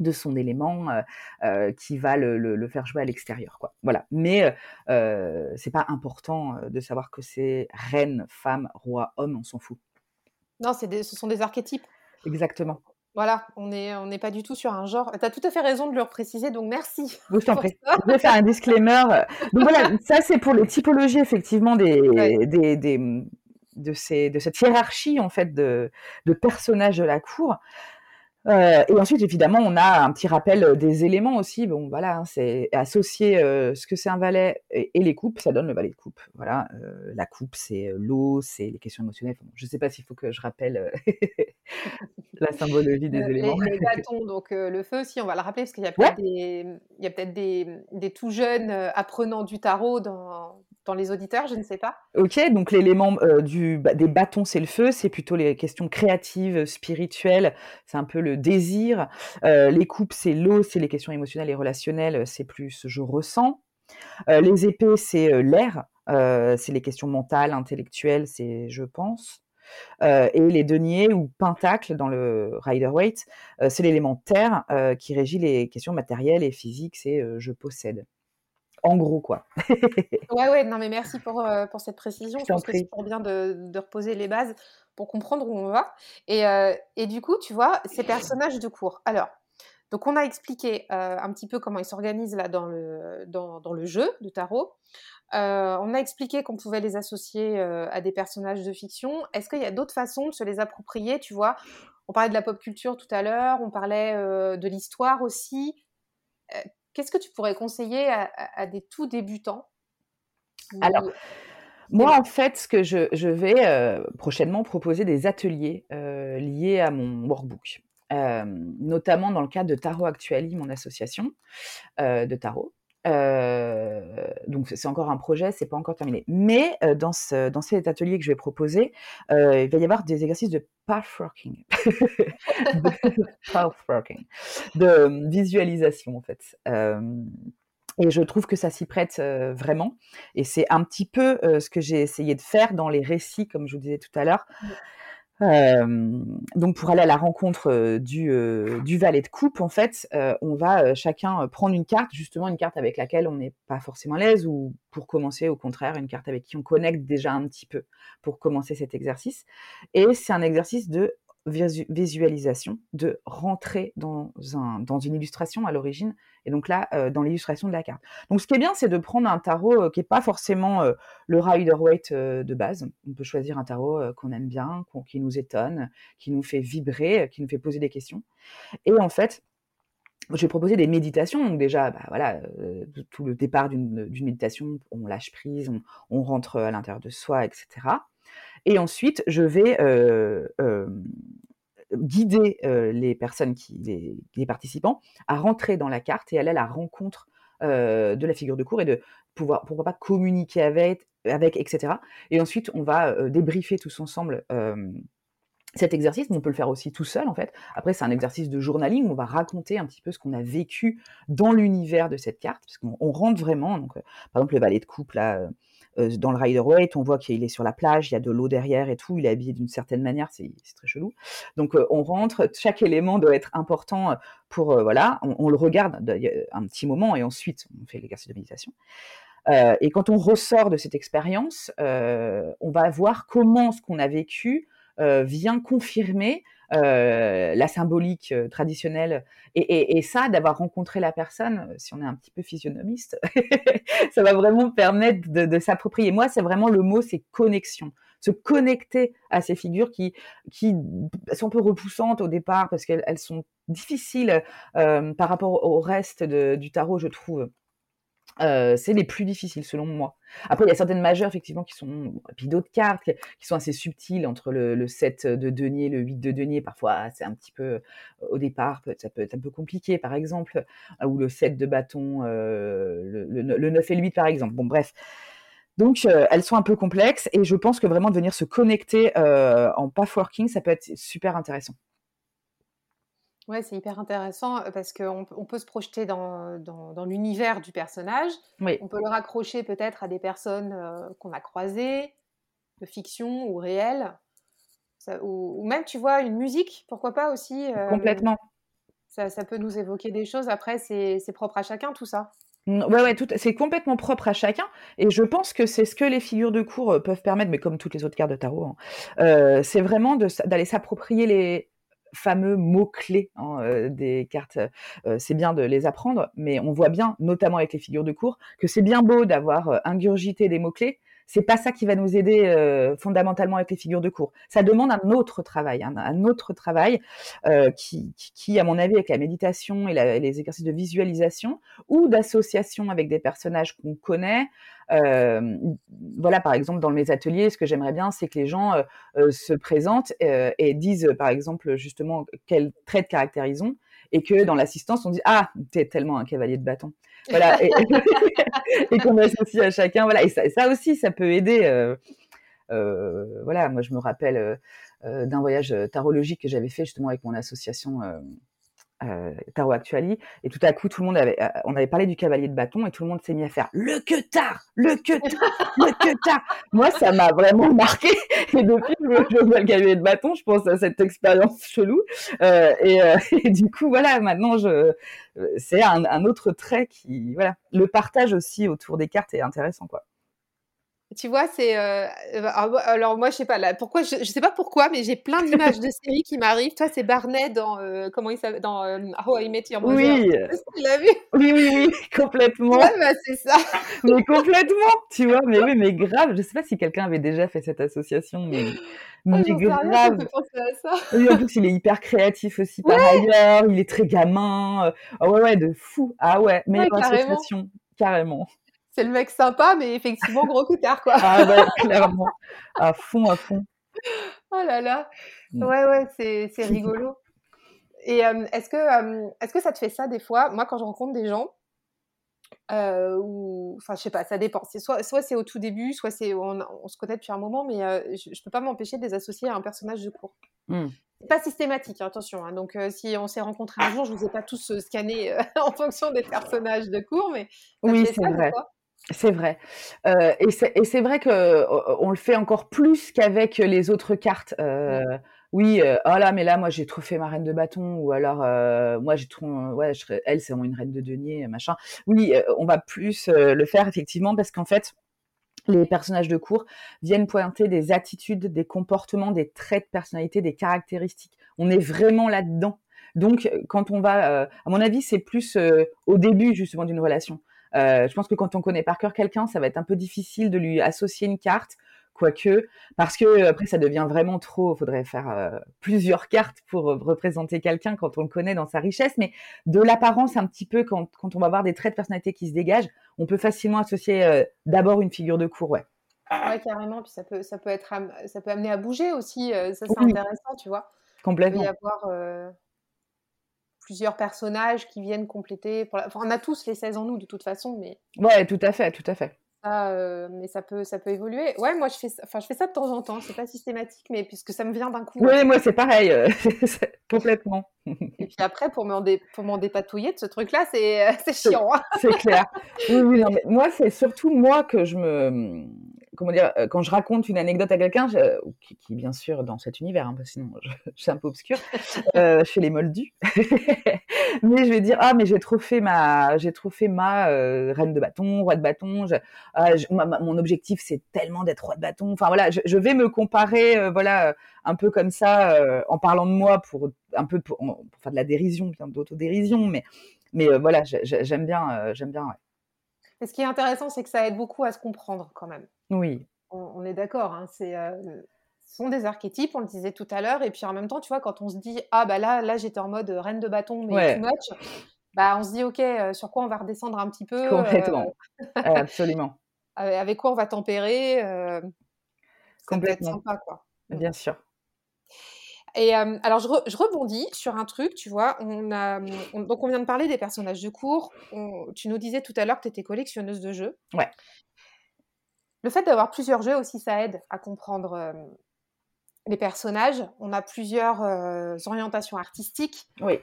B: de son élément euh, qui va le, le, le, faire jouer à l'extérieur quoi voilà mais euh, c'est pas important de savoir que c'est reine femme roi homme on s'en fout
A: non c'est ce sont des archétypes
B: exactement
A: voilà, on n'est on pas du tout sur un genre. Tu as tout à fait raison de le repréciser, donc merci.
B: Oui, je t'en prie. Je vais faire un disclaimer. Donc voilà, ça c'est pour les typologies effectivement des, ouais. des, des, de, ces, de cette hiérarchie en fait de, de personnages de la cour. Euh, et ensuite, évidemment, on a un petit rappel des éléments aussi. Bon, voilà, hein, c'est associer euh, ce que c'est un valet et, et, les coupes, ça donne le valet de coupe. Voilà, euh, la coupe, c'est l'eau, c'est les questions émotionnelles. Enfin, je ne sais pas s'il faut que je rappelle La symbologie des éléments.
A: Les, bâtons, donc le feu, si on va le rappeler, parce qu'il y a peut-être des, tout jeunes apprenants du tarot dans, dans les auditeurs, je ne sais pas.
B: Ok, donc l'élément du, bah, des bâtons, c'est le feu, c'est plutôt les questions créatives, spirituelles, c'est un peu le désir. les coupes, c'est l'eau, c'est les questions émotionnelles et relationnelles, c'est plus je ressens. les épées, c'est l'air, c'est les questions mentales, intellectuelles, c'est je pense. et les deniers ou pentacles dans le Rider-Waite, c'est l'élément terre qui régit les questions matérielles et physiques, c'est je possède. En gros, quoi.
A: ouais, ouais, non, mais merci pour, pour cette précision. Je, pense que c'est bien de, de, reposer les bases pour comprendre où on va. Et, et du coup, tu vois, ces personnages de cours. Alors, donc on a expliqué un petit peu comment ils s'organisent là dans le, dans, dans le jeu de tarot. Euh, on a expliqué qu'on pouvait les associer euh, à des personnages de fiction. Est-ce qu'il y a d'autres façons de se les approprier Tu vois, on parlait de la pop culture tout à l'heure, on parlait euh, de l'histoire aussi. Qu'est-ce que tu pourrais conseiller à, des tout débutants
B: Alors, moi, en fait, ce que je, vais prochainement proposer des ateliers liés à mon workbook. notamment dans le cadre de Tarot Actuali, mon association de tarot. Donc c'est encore un projet, c'est pas encore terminé. Mais dans, ce, dans cet atelier que je vais proposer, il va y avoir des exercices de pathworking, de pathworking, de visualisation en fait. et je trouve que ça s'y prête vraiment. Et c'est un petit peu ce que j'ai essayé de faire dans les récits, comme je vous disais tout à l'heure donc pour aller à la rencontre du, valet de coupe, en fait, on va chacun prendre une carte, justement une carte avec laquelle on n'est pas forcément à l'aise, ou pour commencer, au contraire, une carte avec qui on connecte déjà un petit peu pour commencer cet exercice. Et c'est un exercice de visualisation, de rentrer dans, un, dans une illustration à l'origine, et donc là, euh, dans l'illustration de la carte. Donc ce qui est bien, c'est de prendre un tarot euh, qui n'est pas forcément euh, le Rider-Waite de base. On peut choisir un tarot qu'on aime bien, qui nous étonne, qui nous fait vibrer, qui nous fait poser des questions. Et en fait, je vais proposer des méditations. Donc déjà, bah, voilà, tout le départ d'une méditation, on lâche prise, on, on rentre à l'intérieur de soi, etc. Et ensuite, je vais guider les personnes, qui, les, participants, à rentrer dans la carte et aller à la rencontre de la figure de cours et de pouvoir, pourquoi pas, communiquer avec, avec etc. Et ensuite, on va débriefer tous ensemble cet exercice, mais on peut le faire aussi tout seul en fait. Après, c'est un exercice de journaling où on va raconter un petit peu ce qu'on a vécu dans l'univers de cette carte, parce qu'on rentre vraiment. Donc, par exemple, le valet de couple là, euh, dans le Rider Waite, on voit qu'il est sur la plage, il y a de l'eau derrière et tout, il est habillé d'une certaine manière, c'est très chelou. Donc euh, on rentre, chaque élément doit être important pour, euh, voilà, on, le regarde un petit moment et ensuite on fait l'exercice de méditation. et quand on ressort de cette expérience, on va voir comment ce qu'on a vécu vient confirmer euh, la symbolique euh, traditionnelle. Et, ça, d'avoir rencontré la personne, euh, si on est un petit peu physionomiste, ça va vraiment permettre de, s'approprier. Moi, c'est vraiment le mot, c'est connexion se connecter à ces figures qui, qui sont un peu repoussantes au départ parce qu'elles sont difficiles par rapport au reste du tarot, je trouve. Euh, c'est les plus difficiles selon moi. Après, il y a certaines majeures effectivement qui sont, puis d'autres cartes qui sont assez subtiles entre le, 7 de denier, le 8 de denier. Parfois, c'est un petit peu, au départ, ça peut être un peu compliqué, par exemple, ou le 7 de bâton, euh, le, 9 et le 8, par exemple. Bon, bref. Donc, euh, elles sont un peu complexes et je pense que vraiment de venir se connecter en pathworking, ça peut être super intéressant.
A: Ouais, c'est hyper intéressant parce qu'on on peut se projeter dans, dans, l'univers du personnage. On peut le raccrocher peut-être à des personnes qu'on a croisées, de fiction ou réelles. ou, même, tu vois, une musique, pourquoi pas aussi.
B: Complètement.
A: Ça, ça, peut nous évoquer des choses. Après, c'est propre à chacun, tout ça.
B: Ouais, ouais, c'est complètement propre à chacun. Et je pense que c'est ce que les figures de cours peuvent permettre, mais comme toutes les autres cartes de tarot, hein, c'est vraiment d'aller s'approprier les, fameux mots-clés hein, euh, des cartes. Euh, c'est bien de les apprendre, mais on voit bien, notamment avec les figures de cours, que c'est bien beau d'avoir euh, ingurgité des mots-clés. C'est pas ça qui va nous aider euh, fondamentalement avec les figures de cours. Ça demande un autre travail, un, autre travail euh, qui, à mon avis, avec la méditation et, les exercices de visualisation ou d'association avec des personnages qu'on connaît. Euh, voilà, par exemple, dans mes ateliers, ce que j'aimerais bien, c'est que les gens se présentent et disent, par exemple, justement, quel trait de caractère ils ont et que dans l'assistance, on dit Ah, t'es tellement un cavalier de bâton. Voilà, et, qu'on associe à chacun. Voilà, et ça, aussi, ça peut aider. Euh, euh, voilà, moi, je me rappelle euh, d'un voyage tarologique que j'avais fait justement avec mon association euh, Tarot Actuali, et tout à coup, tout le monde avait, euh, on avait parlé du cavalier de bâton, et tout le monde s'est mis à faire le que tard, le que tard, le que tard. Moi, ça m'a vraiment marqué, et depuis je vois le cavalier de bâton, je pense à cette expérience chelou, euh, et, euh, du coup, voilà, maintenant, je, c'est un, un autre trait qui, voilà, le partage aussi autour des cartes est intéressant, quoi.
A: Tu vois, c'est. Euh, euh, bah, alors, moi, je sais pas, là, pourquoi, je, je sais pas pourquoi, mais j'ai plein d'images de séries qui m'arrivent. Toi, c'est Barney dans. Euh, comment il s'appelle Dans How I Met Your Mother.
B: Oui.
A: Tu l'as vu
B: Oui, oui, oui, complètement.
A: Ouais, bah, c'est ça.
B: mais complètement, tu vois, mais oui, mais grave. Je sais pas si quelqu'un avait déjà fait cette association, mais.
A: Ah, mais grave. ça.
B: Oui, en plus, il est hyper créatif aussi par ailleurs. Il est très gamin. Ah ouais, ouais, de fou. Ah ouais, mais ouais, association, carrément
A: c'est le mec sympa, mais effectivement gros tard, quoi.
B: ah ouais, clairement. À fond, à fond.
A: Oh là là. Mm. Ouais, ouais, c'est rigolo. Et euh, est-ce que, euh, est-ce que ça te fait ça des fois? Moi, quand je rencontre des gens, euh, ou, enfin, je sais pas, ça dépend. Soit, soit c'est au tout début, soit c'est on, on, se connaît depuis un moment, mais je, je peux pas m'empêcher de les associer à un personnage de cours. Mm. pas systématique, attention. Hein. Donc, si on s'est rencontrés un jour, je vous ai pas tous scannés en fonction des personnages de cours, mais
B: oui, c'est vrai. C'est vrai. Euh, et c'est vrai que on le fait encore plus qu'avec les autres cartes. Euh, oui, euh, oh là, mais là, moi, j'ai trop fait ma reine de bâton, ou alors, moi, j'ai trop, ouais, je elle, c'est vraiment une reine de denier, machin. Oui, on va plus le faire effectivement parce qu'en fait, les personnages de cours viennent pointer des attitudes, des comportements, des traits de personnalité, des caractéristiques. On est vraiment là-dedans. Donc, quand on va, à mon avis, c'est plus au début justement d'une relation. Euh, je pense que quand on connaît par cœur quelqu'un, ça va être un peu difficile de lui associer une carte, quoique, parce que euh, après ça devient vraiment trop. Il faudrait faire euh, plusieurs cartes pour représenter quelqu'un quand on le connaît dans sa richesse. Mais de l'apparence, un petit peu, quand, quand, on va voir des traits de personnalité qui se dégagent, on peut facilement associer d'abord une figure de cour, ouais.
A: Ouais, carrément. Puis ça peut, ça peut être, ça peut amener à bouger aussi. ça c'est intéressant, tu vois.
B: Complètement.
A: Il peut y avoir plusieurs personnages qui viennent compléter. Pour enfin, on a tous les 16 en nous de toute façon, mais.
B: Ouais, tout à fait, tout à fait.
A: Euh, mais ça peut, ça peut évoluer. Ouais, moi je fais, enfin je fais ça de temps en temps. C'est pas systématique, mais puisque ça me vient d'un coup.
B: Oui, moi c'est pareil, euh, complètement.
A: Et puis après, pour m'en, pour m'en dépatouiller de ce truc-là, c'est, euh, c'est chiant. Hein.
B: c'est clair. Oui, oui, non, mais moi c'est surtout moi que je me, comment dire, euh, quand je raconte une anecdote à quelqu'un, qui, qui, bien sûr dans cet univers, hein, parce que sinon je, suis un peu obscure, euh, je fais les moldus, mais je vais dire ah mais j'ai trop fait ma, j'ai trop fait ma euh, reine de bâton, roi de bâton. Ah, mon objectif c'est tellement d'être roi de bâton. Enfin voilà, je, vais me comparer, voilà, un peu comme ça, en parlant de moi pour un peu pour, faire de la dérision, bien d'autodérision, mais mais voilà, j'aime bien, j'aime bien. Ouais.
A: Et ce qui est intéressant, c'est que ça aide beaucoup à se comprendre quand même.
B: Oui.
A: On, est d'accord. Hein, c'est, euh, ce sont des archétypes, on le disait tout à l'heure. Et puis en même temps, tu vois, quand on se dit ah bah là, là j'étais en mode reine de bâton, mais too much, bah on se dit ok, euh, sur quoi on va redescendre un petit peu.
B: Complètement. Euh, absolument.
A: Avec quoi on va tempérer. Complètement. sympa, quoi.
B: Bien sûr.
A: Et alors, je, rebondis sur un truc, tu vois. On a, donc, on vient de parler des personnages de cours. tu nous disais tout à l'heure que tu étais collectionneuse de jeux.
B: Ouais.
A: Le fait d'avoir plusieurs jeux aussi, ça aide à comprendre les personnages. On a plusieurs orientations artistiques.
B: Oui.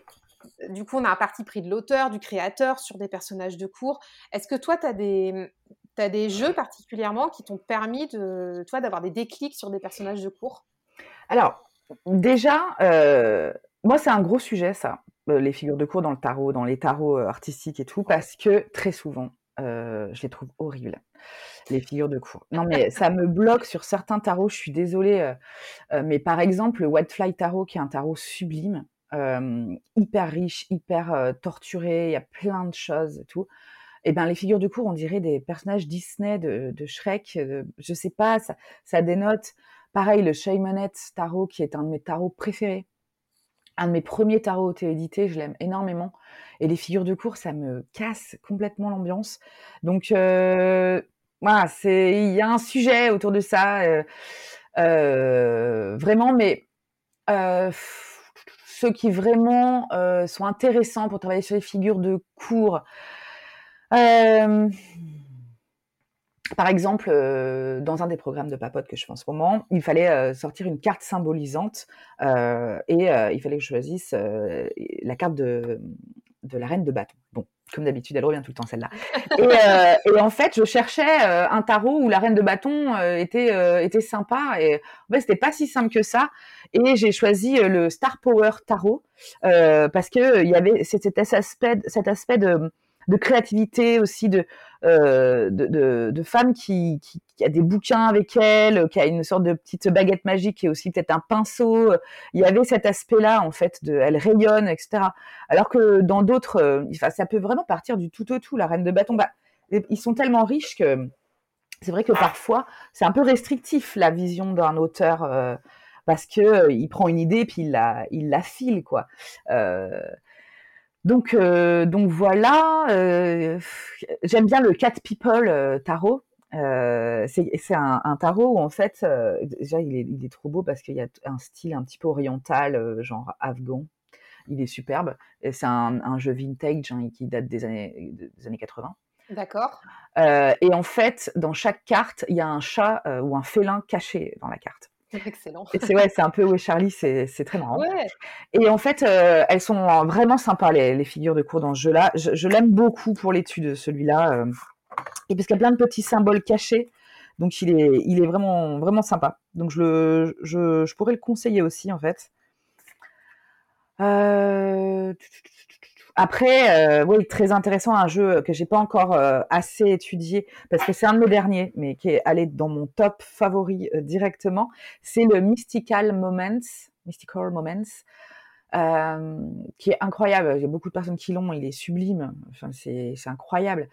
A: Du coup, on a un parti pris de l'auteur, du créateur sur des personnages de cours. Est-ce que toi, tu as des, as des jeux particulièrement qui t'ont permis de, toi, d'avoir des déclics sur des personnages de cours?
B: Alors, Déjà, euh, moi, c'est un gros sujet, ça, euh, les figures de cours dans le tarot, dans les tarots euh, artistiques et tout, parce que très souvent, je les trouve horribles, les figures de cours. Non, mais ça me bloque sur certains tarots, je suis désolée, mais par exemple, le Whitefly Tarot, qui est un tarot sublime, hyper riche, hyper torturé, il y a plein de choses et tout. eh ben, les figures de cour, on dirait des personnages Disney de, de Shrek. Je je sais pas, ça, dénote. Pareil, le Shaymanet tarot, qui est un de mes tarots préférés. Un de mes premiers tarots auto-édités, je l'aime énormément. Et les figures de cour, ça me casse complètement l'ambiance. Donc, euh, voilà, c'est, il y a un sujet autour de ça, euh, euh, vraiment, mais euh, ceux qui vraiment euh, sont intéressants pour travailler sur les figures de cours. Euh, par exemple, euh, dans un des programmes de papote que je fais en ce moment, il fallait euh, sortir une carte symbolisante euh, et il fallait que je choisisse la carte de, de la reine de bâton. Bon, comme d'habitude, elle revient tout le temps celle-là. Et, et en fait, je cherchais un tarot où la reine de bâton était était sympa et en fait, c'était pas si simple que ça. Et j'ai choisi le Star Power Tarot parce que il y avait cet aspect cet aspect de de créativité aussi de de, de, de femme qui, qui, a des bouquins avec elle, qui a une sorte de petite baguette magique et aussi peut-être un pinceau. Il y avait cet aspect-là en fait de elle rayonne etc. Alors que dans d'autres, euh, enfin, ça peut vraiment partir du tout au tout. La reine de bâton, bah, ils sont tellement riches que c'est vrai que parfois c'est un peu restrictif la vision d'un auteur euh, parce que euh, il prend une idée puis il la il la file quoi. Euh, donc euh, donc voilà, euh, j'aime bien le Cat People euh, tarot. C'est un, un tarot où en fait déjà il est, il est trop beau parce qu'il y a un style un petit peu oriental genre afghan. Il est superbe c'est un, un jeu vintage hein, qui date des années des années 80.
A: D'accord.
B: Et en fait, dans chaque carte, il y a un chat ou un félin caché dans la carte.
A: Excellent.
B: C'est ouais, c'est un peu est Charlie, c'est c'est très marrant.
A: Ouais.
B: Et en fait, euh, elles sont vraiment sympas les, les figures de cours dans ce jeu-là. Je, je l'aime beaucoup pour l'étude celui-là, euh, et parce qu'il y a plein de petits symboles cachés. Donc il est il est vraiment vraiment sympa. Donc je le je, je pourrais le conseiller aussi en fait. Euh, Après, euh, oui, très intéressant, un jeu que j'ai pas encore euh, assez étudié parce que c'est un de mes derniers, mais qui est allé dans mon top favori euh, directement. C'est le Mystical Moments, Mystical Moments, euh, qui est incroyable. Il y a beaucoup de personnes qui l'ont. Il est sublime. Enfin, c'est incroyable.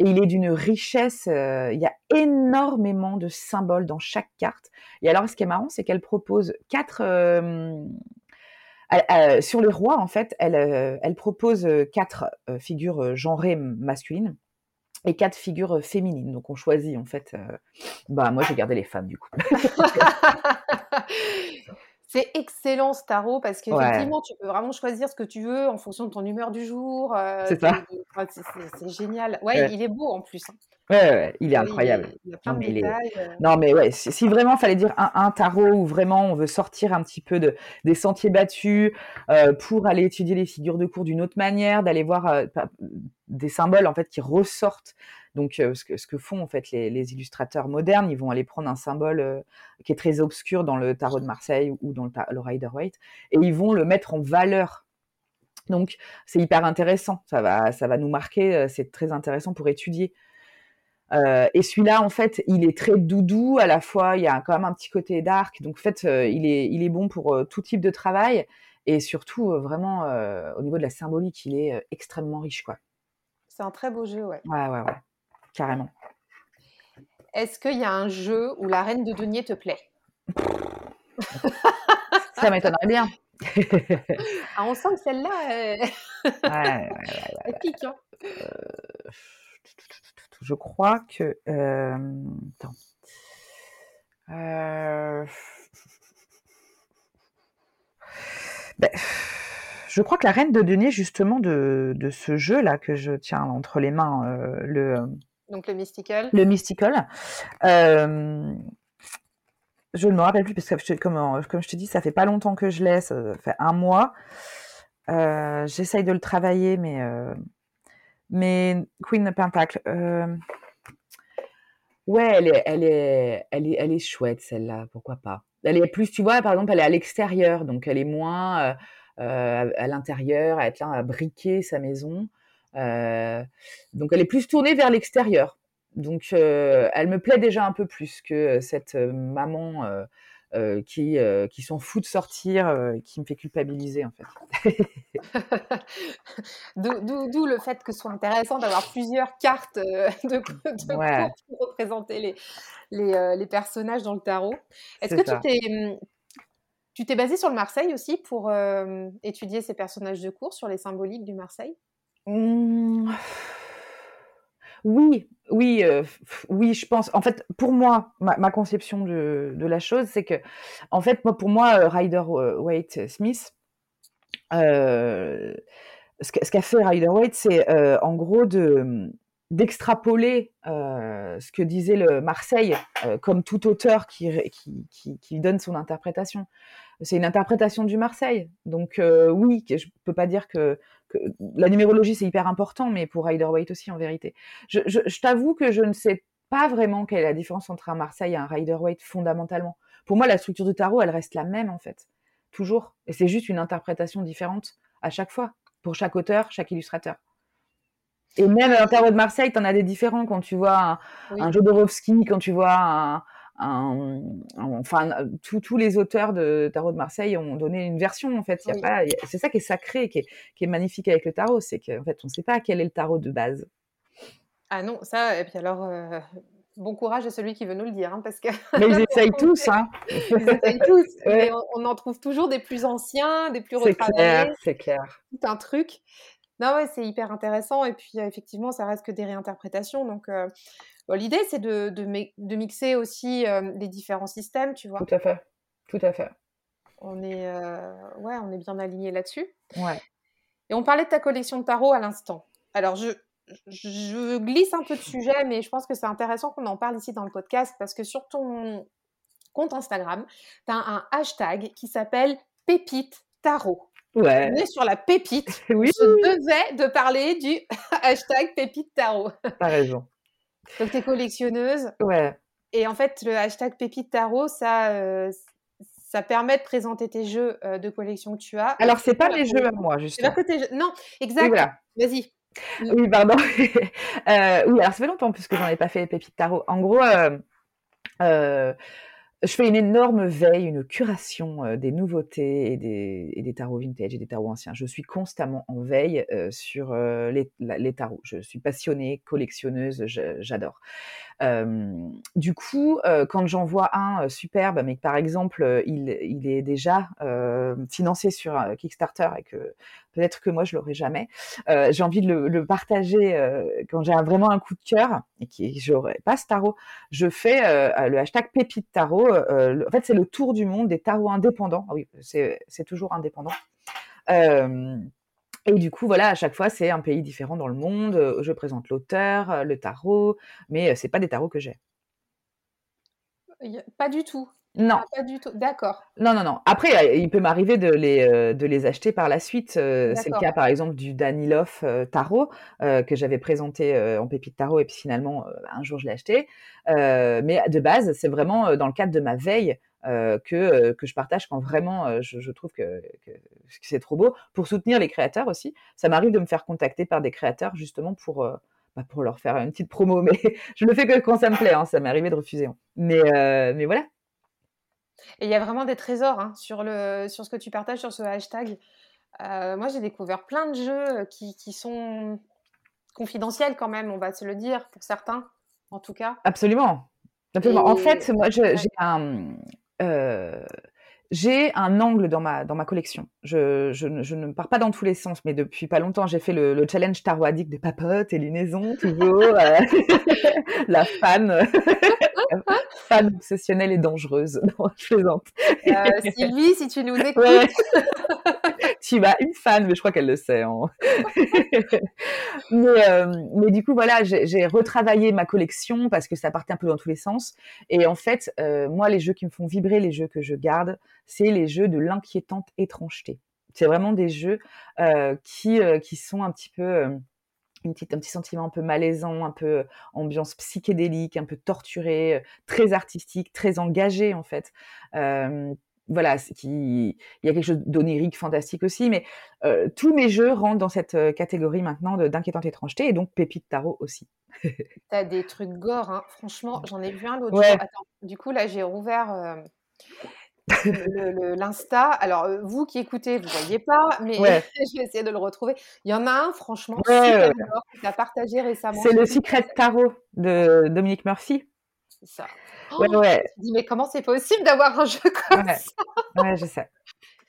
B: Et il est d'une richesse. euh, il y a énormément de symboles dans chaque carte. Et alors, ce qui est marrant, c'est qu'elle propose quatre elle- elle- sur les rois, en fait, elle, euh, elle propose euh, quatre euh, figures genrées masculines et quatre figures féminines. Donc on choisit en fait. euh, bah moi j'ai gardé les femmes du coup.
A: C'est excellent ce tarot parce
B: Ouais,
A: qu'effectivement, tu peux vraiment choisir ce que tu veux en fonction de ton humeur du jour. euh,
B: c'est ça.
A: c'est génial. Ouais,
B: Ouais.
A: il est beau en plus.
B: Ouais, il est incroyable.
A: il a plein de
B: est.
A: euh.
B: Non mais ouais, si, si vraiment fallait dire un, un tarot où vraiment on veut sortir un petit peu de des sentiers battus euh, pour aller étudier les figures de cours d'une autre manière, d'aller voir euh, des symboles en fait qui ressortent. Donc euh, ce que ce que font en fait les, les illustrateurs modernes, ils vont aller prendre un symbole qui est très obscur dans le tarot de Marseille ou dans le, le Rider-Waite et ils vont le mettre en valeur. Donc c'est hyper intéressant, ça va ça va nous marquer, c'est très intéressant pour étudier. Euh, et celui-là, en fait, il est très doudou. À la fois, il y a quand même un petit côté dark. Donc, en fait, euh, il est, il est bon pour euh, tout type de travail. Et surtout, vraiment, au niveau de la symbolique, il est extrêmement riche, quoi.
A: C'est un très beau jeu, ouais.
B: Ouais, ouais, ouais. Carrément.
A: Est-ce qu'il y a un jeu où la reine de denier te plaît?
B: Ça m'étonnerait bien.
A: Ah, on sent que celle-là,
B: Ouais, ouais, ouais.
A: elle pique. hein.
B: Je crois que. euh, Attends. Euh, ben, je crois que la reine de denier, justement, de, de ce jeu-là que je tiens entre les mains, euh, le,
A: Donc le mystical.
B: le Mystical, je ne me rappelle plus parce que comme, comme je te dis, ça fait pas longtemps que je l'ai, ça fait un mois. J'essaye de le travailler, mais mais Queen of Pentacle, euh, ouais, elle est, elle est, elle est, elle est chouette celle-là, pourquoi pas. Elle est plus, tu vois, par exemple, elle est à l'extérieur, donc elle est moins euh, euh, à l'intérieur, à être là à briquer sa maison. Euh, donc elle est plus tournée vers l'extérieur. Donc elle me plaît déjà un peu plus que cette maman euh, qui, qui s'en fout de sortir, qui me fait culpabiliser en fait.
A: D'où le fait que ce soit intéressant d'avoir plusieurs cartes de, de pour représenter les, les, les, personnages dans le tarot. Est-ce que tu t'es mmh, tu t'es basé sur le Marseille aussi pour étudier ces personnages de cours, sur les symboliques du Marseille? Mmh.
B: Oui, oui, oui, je pense. En fait, pour moi, ma, conception de, la chose, c'est que, en fait, pour moi, Rider Waite Smith, ce qu'a fait Rider Waite, c'est en gros de d'extrapoler ce que disait le Marseille comme tout auteur qui, qui, qui, donne son interprétation. C'est une interprétation du Marseille. Donc oui, je peux pas dire que, la numérologie c'est hyper important, mais pour Rider Waite aussi en vérité. Je, je, t'avoue que je ne sais pas vraiment quelle est la différence entre un Marseille et un Rider Waite fondamentalement. Pour moi, la structure du tarot, elle reste la même en fait, toujours. Et c'est juste une interprétation différente à chaque fois, pour chaque auteur, chaque illustrateur. Et même un tarot de Marseille, tu en as des différents quand tu vois un, oui. un Jodorowsky, quand tu vois un, enfin, tous les auteurs de tarot de Marseille ont donné une version en fait. c'est ça qui est sacré, qui est, magnifique avec le tarot, c'est qu'en fait, on ne sait pas quel est le tarot de base.
A: Ah non, ça. Et puis alors. Euh, bon courage à celui qui veut nous le dire, hein, parce que.
B: Mais ils essayent tous, hein.
A: Ils essayent tous. Mais on, en trouve toujours des plus anciens, des plus retravaillés.
B: C'est clair, c'est
A: clair. Tout un truc. Non, ouais, c'est hyper intéressant. Et puis, effectivement, ça reste que des réinterprétations. Donc, l'idée, c'est de, de, mixer aussi les différents systèmes, tu vois.
B: Tout à fait. Tout à fait.
A: On est, ouais, on est bien aligné là-dessus.
B: Ouais.
A: Et on parlait de ta collection de tarot à l'instant. Alors, je, je glisse un peu de sujet, mais je pense que c'est intéressant qu'on en parle ici dans le podcast parce que sur ton compte Instagram, tu as un hashtag qui s'appelle Pépite Tarot.
B: Ouais.
A: On est sur la pépite.
B: Oui.
A: Je devais de parler du hashtag pépite tarot.
B: T'as raison.
A: Donc, tu es collectionneuse.
B: Ouais.
A: Et en fait, le hashtag pépite tarot, ça, euh, ça permet de présenter tes jeux euh, de collection que tu as.
B: Alors, c'est pas mes jeux à moi, justement.
A: Que tes jeux... Non, exact. Voilà. Vas-y.
B: Oui, pardon. euh, oui, alors ça fait longtemps puisque j'en ai pas fait pépite tarot. En gros, euh, je fais une énorme veille, une curation euh, des nouveautés et des, tarots vintage et des tarots anciens. Je suis constamment en veille euh, sur euh, les, tarots. Je suis passionnée, collectionneuse, j'adore. Du coup, quand j'en vois un superbe, mais que par exemple, il, il est déjà financé sur Kickstarter et que peut-être que moi je l'aurai jamais. Euh, j'ai envie de le, partager euh, quand j'ai vraiment un coup de cœur et qui j'aurais pas ce tarot. Je fais euh, le hashtag pépite tarot. en fait, c'est le tour du monde des tarots indépendants. Ah oui, c'est toujours indépendant. Et du coup, voilà, à chaque fois, c'est un pays différent dans le monde. Je présente l'auteur, le tarot, mais c'est pas des tarots que j'ai.
A: Pas du tout.
B: Non.
A: Ah, pas du tout. D'accord.
B: Non, non, non. Après, il peut m'arriver de les, euh, de les acheter par la suite. Euh, c'est le cas, par exemple, du Danilov euh, Tarot que j'avais présenté en pépite tarot et puis finalement, un jour, je l'ai acheté. mais de base, c'est vraiment dans le cadre de ma veille que, que je partage quand vraiment je, trouve que, que, c'est trop beau. Pour soutenir les créateurs aussi. Ça m'arrive de me faire contacter par des créateurs justement pour, bah, pour leur faire une petite promo. Mais je le fais que quand ça me plaît. Hein. Ça m'est arrivé de refuser. Hein. Mais, mais voilà,
A: et il y a vraiment des trésors hein, sur, le, sur ce que tu partages sur ce hashtag. Euh, moi, j'ai découvert plein de jeux qui, qui, sont confidentiels quand même, on va se le dire, pour certains, en tout cas.
B: Absolument. Absolument. En fait, moi, j'ai un... Euh, j'ai un angle dans ma, dans ma collection. Je, je, je, ne pars pas dans tous les sens, mais depuis pas longtemps, j'ai fait le, le challenge taroadique de papote et lunaison, toujours. Euh, la fan. fan obsessionnelle et dangereuse. Non, je plaisante.
A: Euh, Sylvie, si tu nous écoutes.
B: Tu vas une fan, mais je crois qu'elle le sait. Hein. mais, euh, mais, du coup, voilà, j'ai retravaillé ma collection parce que ça partait un peu dans tous les sens. Et en fait, euh, moi, les jeux qui me font vibrer, les jeux que je garde, c'est les jeux de l'inquiétante étrangeté. C'est vraiment des jeux euh, qui, qui sont un petit peu une petite, un petit sentiment un peu malaisant, un peu ambiance psychédélique, un peu torturé, très artistique, très engagé en fait. Voilà, qui, il y a quelque chose d'onirique, fantastique aussi, mais euh, tous mes jeux rentrent dans cette catégorie maintenant d'inquiétante étrangeté et donc pépite tarot aussi.
A: T'as des trucs gore, hein. franchement, j'en ai vu un l'autre jour. Attends, du coup là j'ai rouvert L'Insta, alors vous qui écoutez, vous voyez pas, mais je vais essayer de le retrouver. Il y en a un, franchement, super fort, qui a partagé récemment.
B: C'est le Secret Tarot de Dominique Murphy.
A: C'est ça. ouais, oh, ouais. Je me dis, mais comment c'est possible d'avoir un jeu comme
B: ça? Ouais, je sais.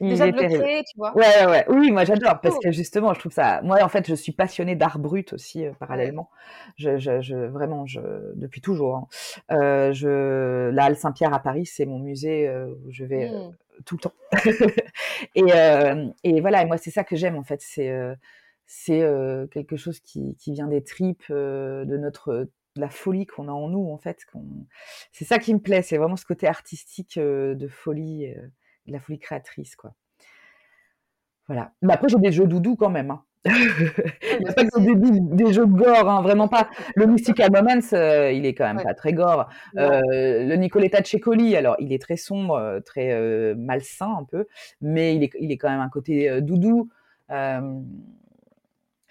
A: Déjà de le créer, tu vois?
B: Ouais, ouais, oui, moi j'adore parce que justement, je trouve ça. Moi, en fait, je suis passionnée d'art brut aussi euh, parallèlement. Je, je, je, vraiment, je, depuis toujours. Hein. Euh, je, la Halle Saint-Pierre à Paris, c'est mon musée euh, où je vais mmh. tout le temps. et, et voilà, et moi, c'est ça que j'aime en fait. C'est c'est quelque chose qui, qui vient des tripes de notre de la folie qu'on a en nous en fait. C'est ça qui me plaît. C'est vraiment ce côté artistique de folie la folie créatrice, quoi. Voilà. Mais après, j'ai des jeux doudous quand même. Hein. Il n'y a pas que des, jeux gore, hein, vraiment pas. Le Mystical Moments, euh, il est quand même pas très gore. Euh, le Nicoletta Cecoli, alors il est très sombre, euh, très malsain un peu, mais il est, il est quand même un côté doudou.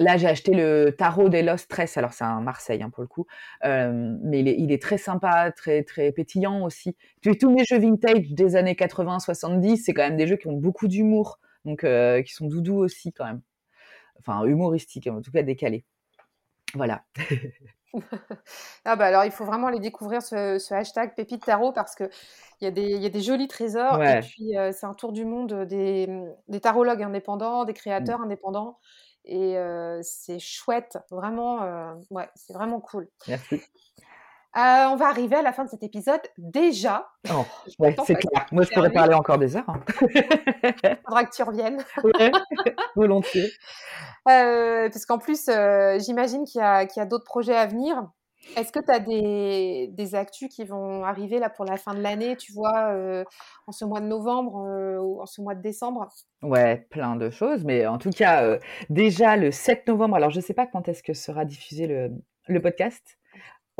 B: Là, j'ai acheté le Tarot des Lost Stress. Alors, c'est un Marseille, hein, pour le coup. Euh, mais il est, très sympa, très, très pétillant aussi. Tous mes jeux vintage des années 80-70, c'est quand même des jeux qui ont beaucoup d'humour. Donc, euh, qui sont doudous aussi, quand même. Enfin, humoristiques, en tout cas décalés. Voilà.
A: ah bah alors il faut vraiment aller découvrir ce, hashtag Pépite Tarot parce que il y, a des, y a des jolis trésors et puis euh, c'est un tour du monde des, des tarologues indépendants, des créateurs mmh. indépendants et c'est chouette, vraiment, ouais, c'est vraiment cool.
B: Merci.
A: on va arriver à la fin de cet épisode déjà.
B: Oh, c'est clair. Moi, je pourrais parler encore des heures. Hein.
A: Il faudra que tu reviennes.
B: volontiers.
A: parce qu'en plus, j'imagine qu'il y a, a d'autres projets à venir. Est-ce que tu as des, des, actus qui vont arriver là pour la fin de l'année, tu vois, euh, en ce mois de novembre euh, ou en ce mois de décembre?
B: Ouais, plein de choses, mais en tout cas, euh, déjà le 7 novembre, alors je ne sais pas quand est-ce que sera diffusé le, le podcast,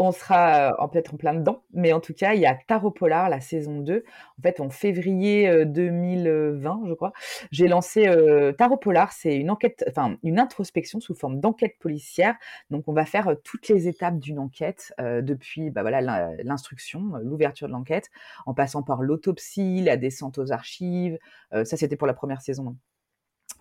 B: on sera euh, peut-être en plein dedans, mais en tout cas, il y a Tarot Polar, la saison 2. En fait, en février 2020, euh, je crois, j'ai lancé euh, Tarot Polar. C'est une enquête, enfin, une introspection sous forme d'enquête policière. Donc, on va faire toutes les étapes d'une enquête, depuis bah, voilà, l'instruction, l'ouverture de l'enquête, en passant par l'autopsie, la descente aux archives. ça, c'était pour la première saison.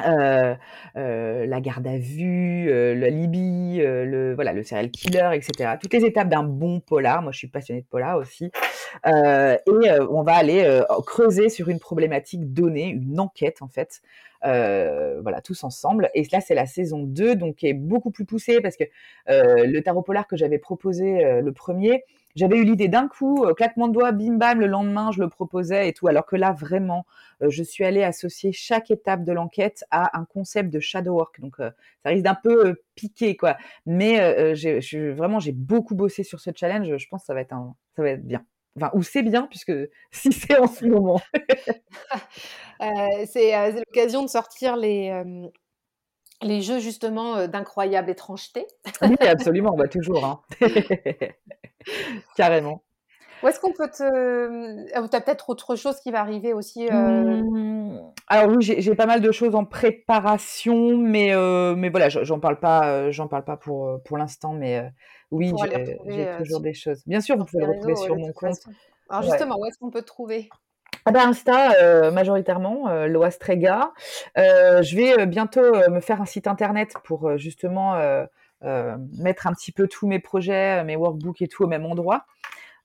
B: Euh, euh, la garde à vue, euh, la Libye, le voilà le serial killer, etc. Toutes les étapes d'un bon polar. Moi, je suis passionnée de polar aussi. et on va aller creuser sur une problématique donnée, une enquête en fait. voilà, tous ensemble. Et là, c'est la saison 2, donc qui est beaucoup plus poussée parce que le tarot polar que j'avais proposé le premier, j'avais eu l'idée d'un coup, euh, claquement de doigts, bim bam, le lendemain, je le proposais et tout. Alors que là, vraiment, euh, je suis allée associer chaque étape de l'enquête à un concept de shadow work. Donc, euh, ça risque d'un peu piquer, quoi. Mais j'ai, vraiment, j'ai beaucoup bossé sur ce challenge. Je pense que ça va être, un, ça va être bien. Enfin, ou c'est bien, puisque si c'est en ce moment.
A: c'est l'occasion de sortir les, les jeux justement d'incroyable étrangeté.
B: oui, absolument, va bah, toujours. Hein. Carrément.
A: Où est-ce qu'on peut te. Euh, tu as peut-être autre chose qui va arriver aussi
B: euh? mmh. Alors oui, j'ai pas mal de choses en préparation, mais, euh, mais voilà, j'en parle pas, j'en parle pas pour, pour l'instant, mais oui, j'ai toujours des choses. Bien sûr, vous pouvez le retrouver sur mon compte.
A: Alors justement, où est-ce qu'on peut te trouver?
B: Ah bah Insta majoritairement, euh, Loastrega. je vais bientôt me faire un site internet pour justement euh, mettre un petit peu tous mes projets, mes workbooks et tout au même endroit.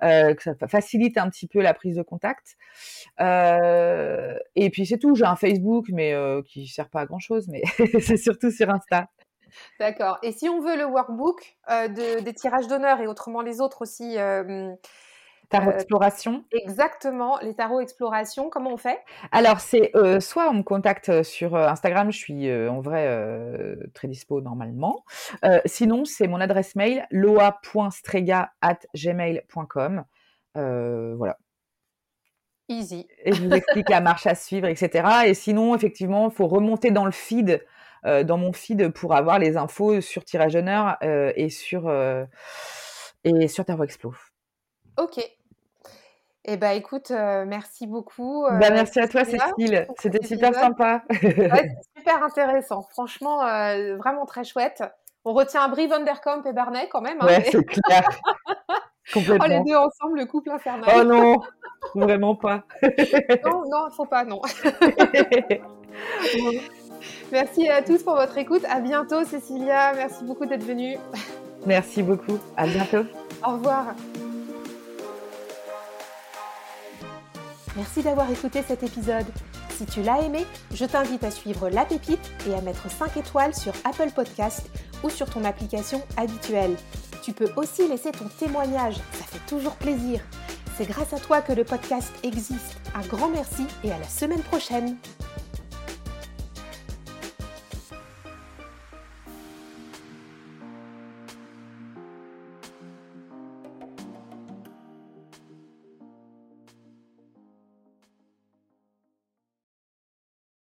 B: Euh, que ça facilite un petit peu la prise de contact. Euh, et puis c'est tout. J'ai un Facebook, mais euh, qui sert pas à grand chose, mais c'est surtout sur Insta.
A: D'accord. Et si on veut le workbook de, des tirages d'honneur et autrement les autres aussi,
B: Tarot euh, Exploration.
A: Exactement, les tarots Exploration, comment on fait?
B: Alors, c'est euh, soit on me contacte euh, sur Instagram, je suis en vrai très dispo normalement. sinon, c'est mon adresse mail, loa.strega.gmail.com. voilà.
A: Easy.
B: Et je vous explique la marche à suivre, etc. Et sinon, effectivement, il faut remonter dans le feed, dans mon feed, pour avoir les infos sur Tirage d'honneur et sur, et sur Tarot Explo.
A: Ok. Eh ben, écoute, euh, merci beaucoup.
B: Bah, merci à toi, Cécile. C'était super sympa.
A: ouais, super intéressant. Franchement, euh, vraiment très chouette. On retient Brie Vanderkamp et Barnet quand même.
B: Hein, ouais, c'est clair. Complètement.
A: Oh, les deux ensemble, le couple infernal.
B: Oh non, vraiment pas.
A: non, non, faut pas, non. Merci à tous pour votre écoute. À bientôt, Cécilia. Merci beaucoup d'être venue.
B: Merci beaucoup. À bientôt.
A: Au revoir. Merci d'avoir écouté cet épisode. Si tu l'as aimé, je t'invite à suivre La Pépite et à mettre 5 étoiles sur Apple Podcast ou sur ton application habituelle. Tu peux aussi laisser ton témoignage, ça fait toujours plaisir. C'est grâce à toi que le podcast existe. Un grand merci et à la semaine prochaine.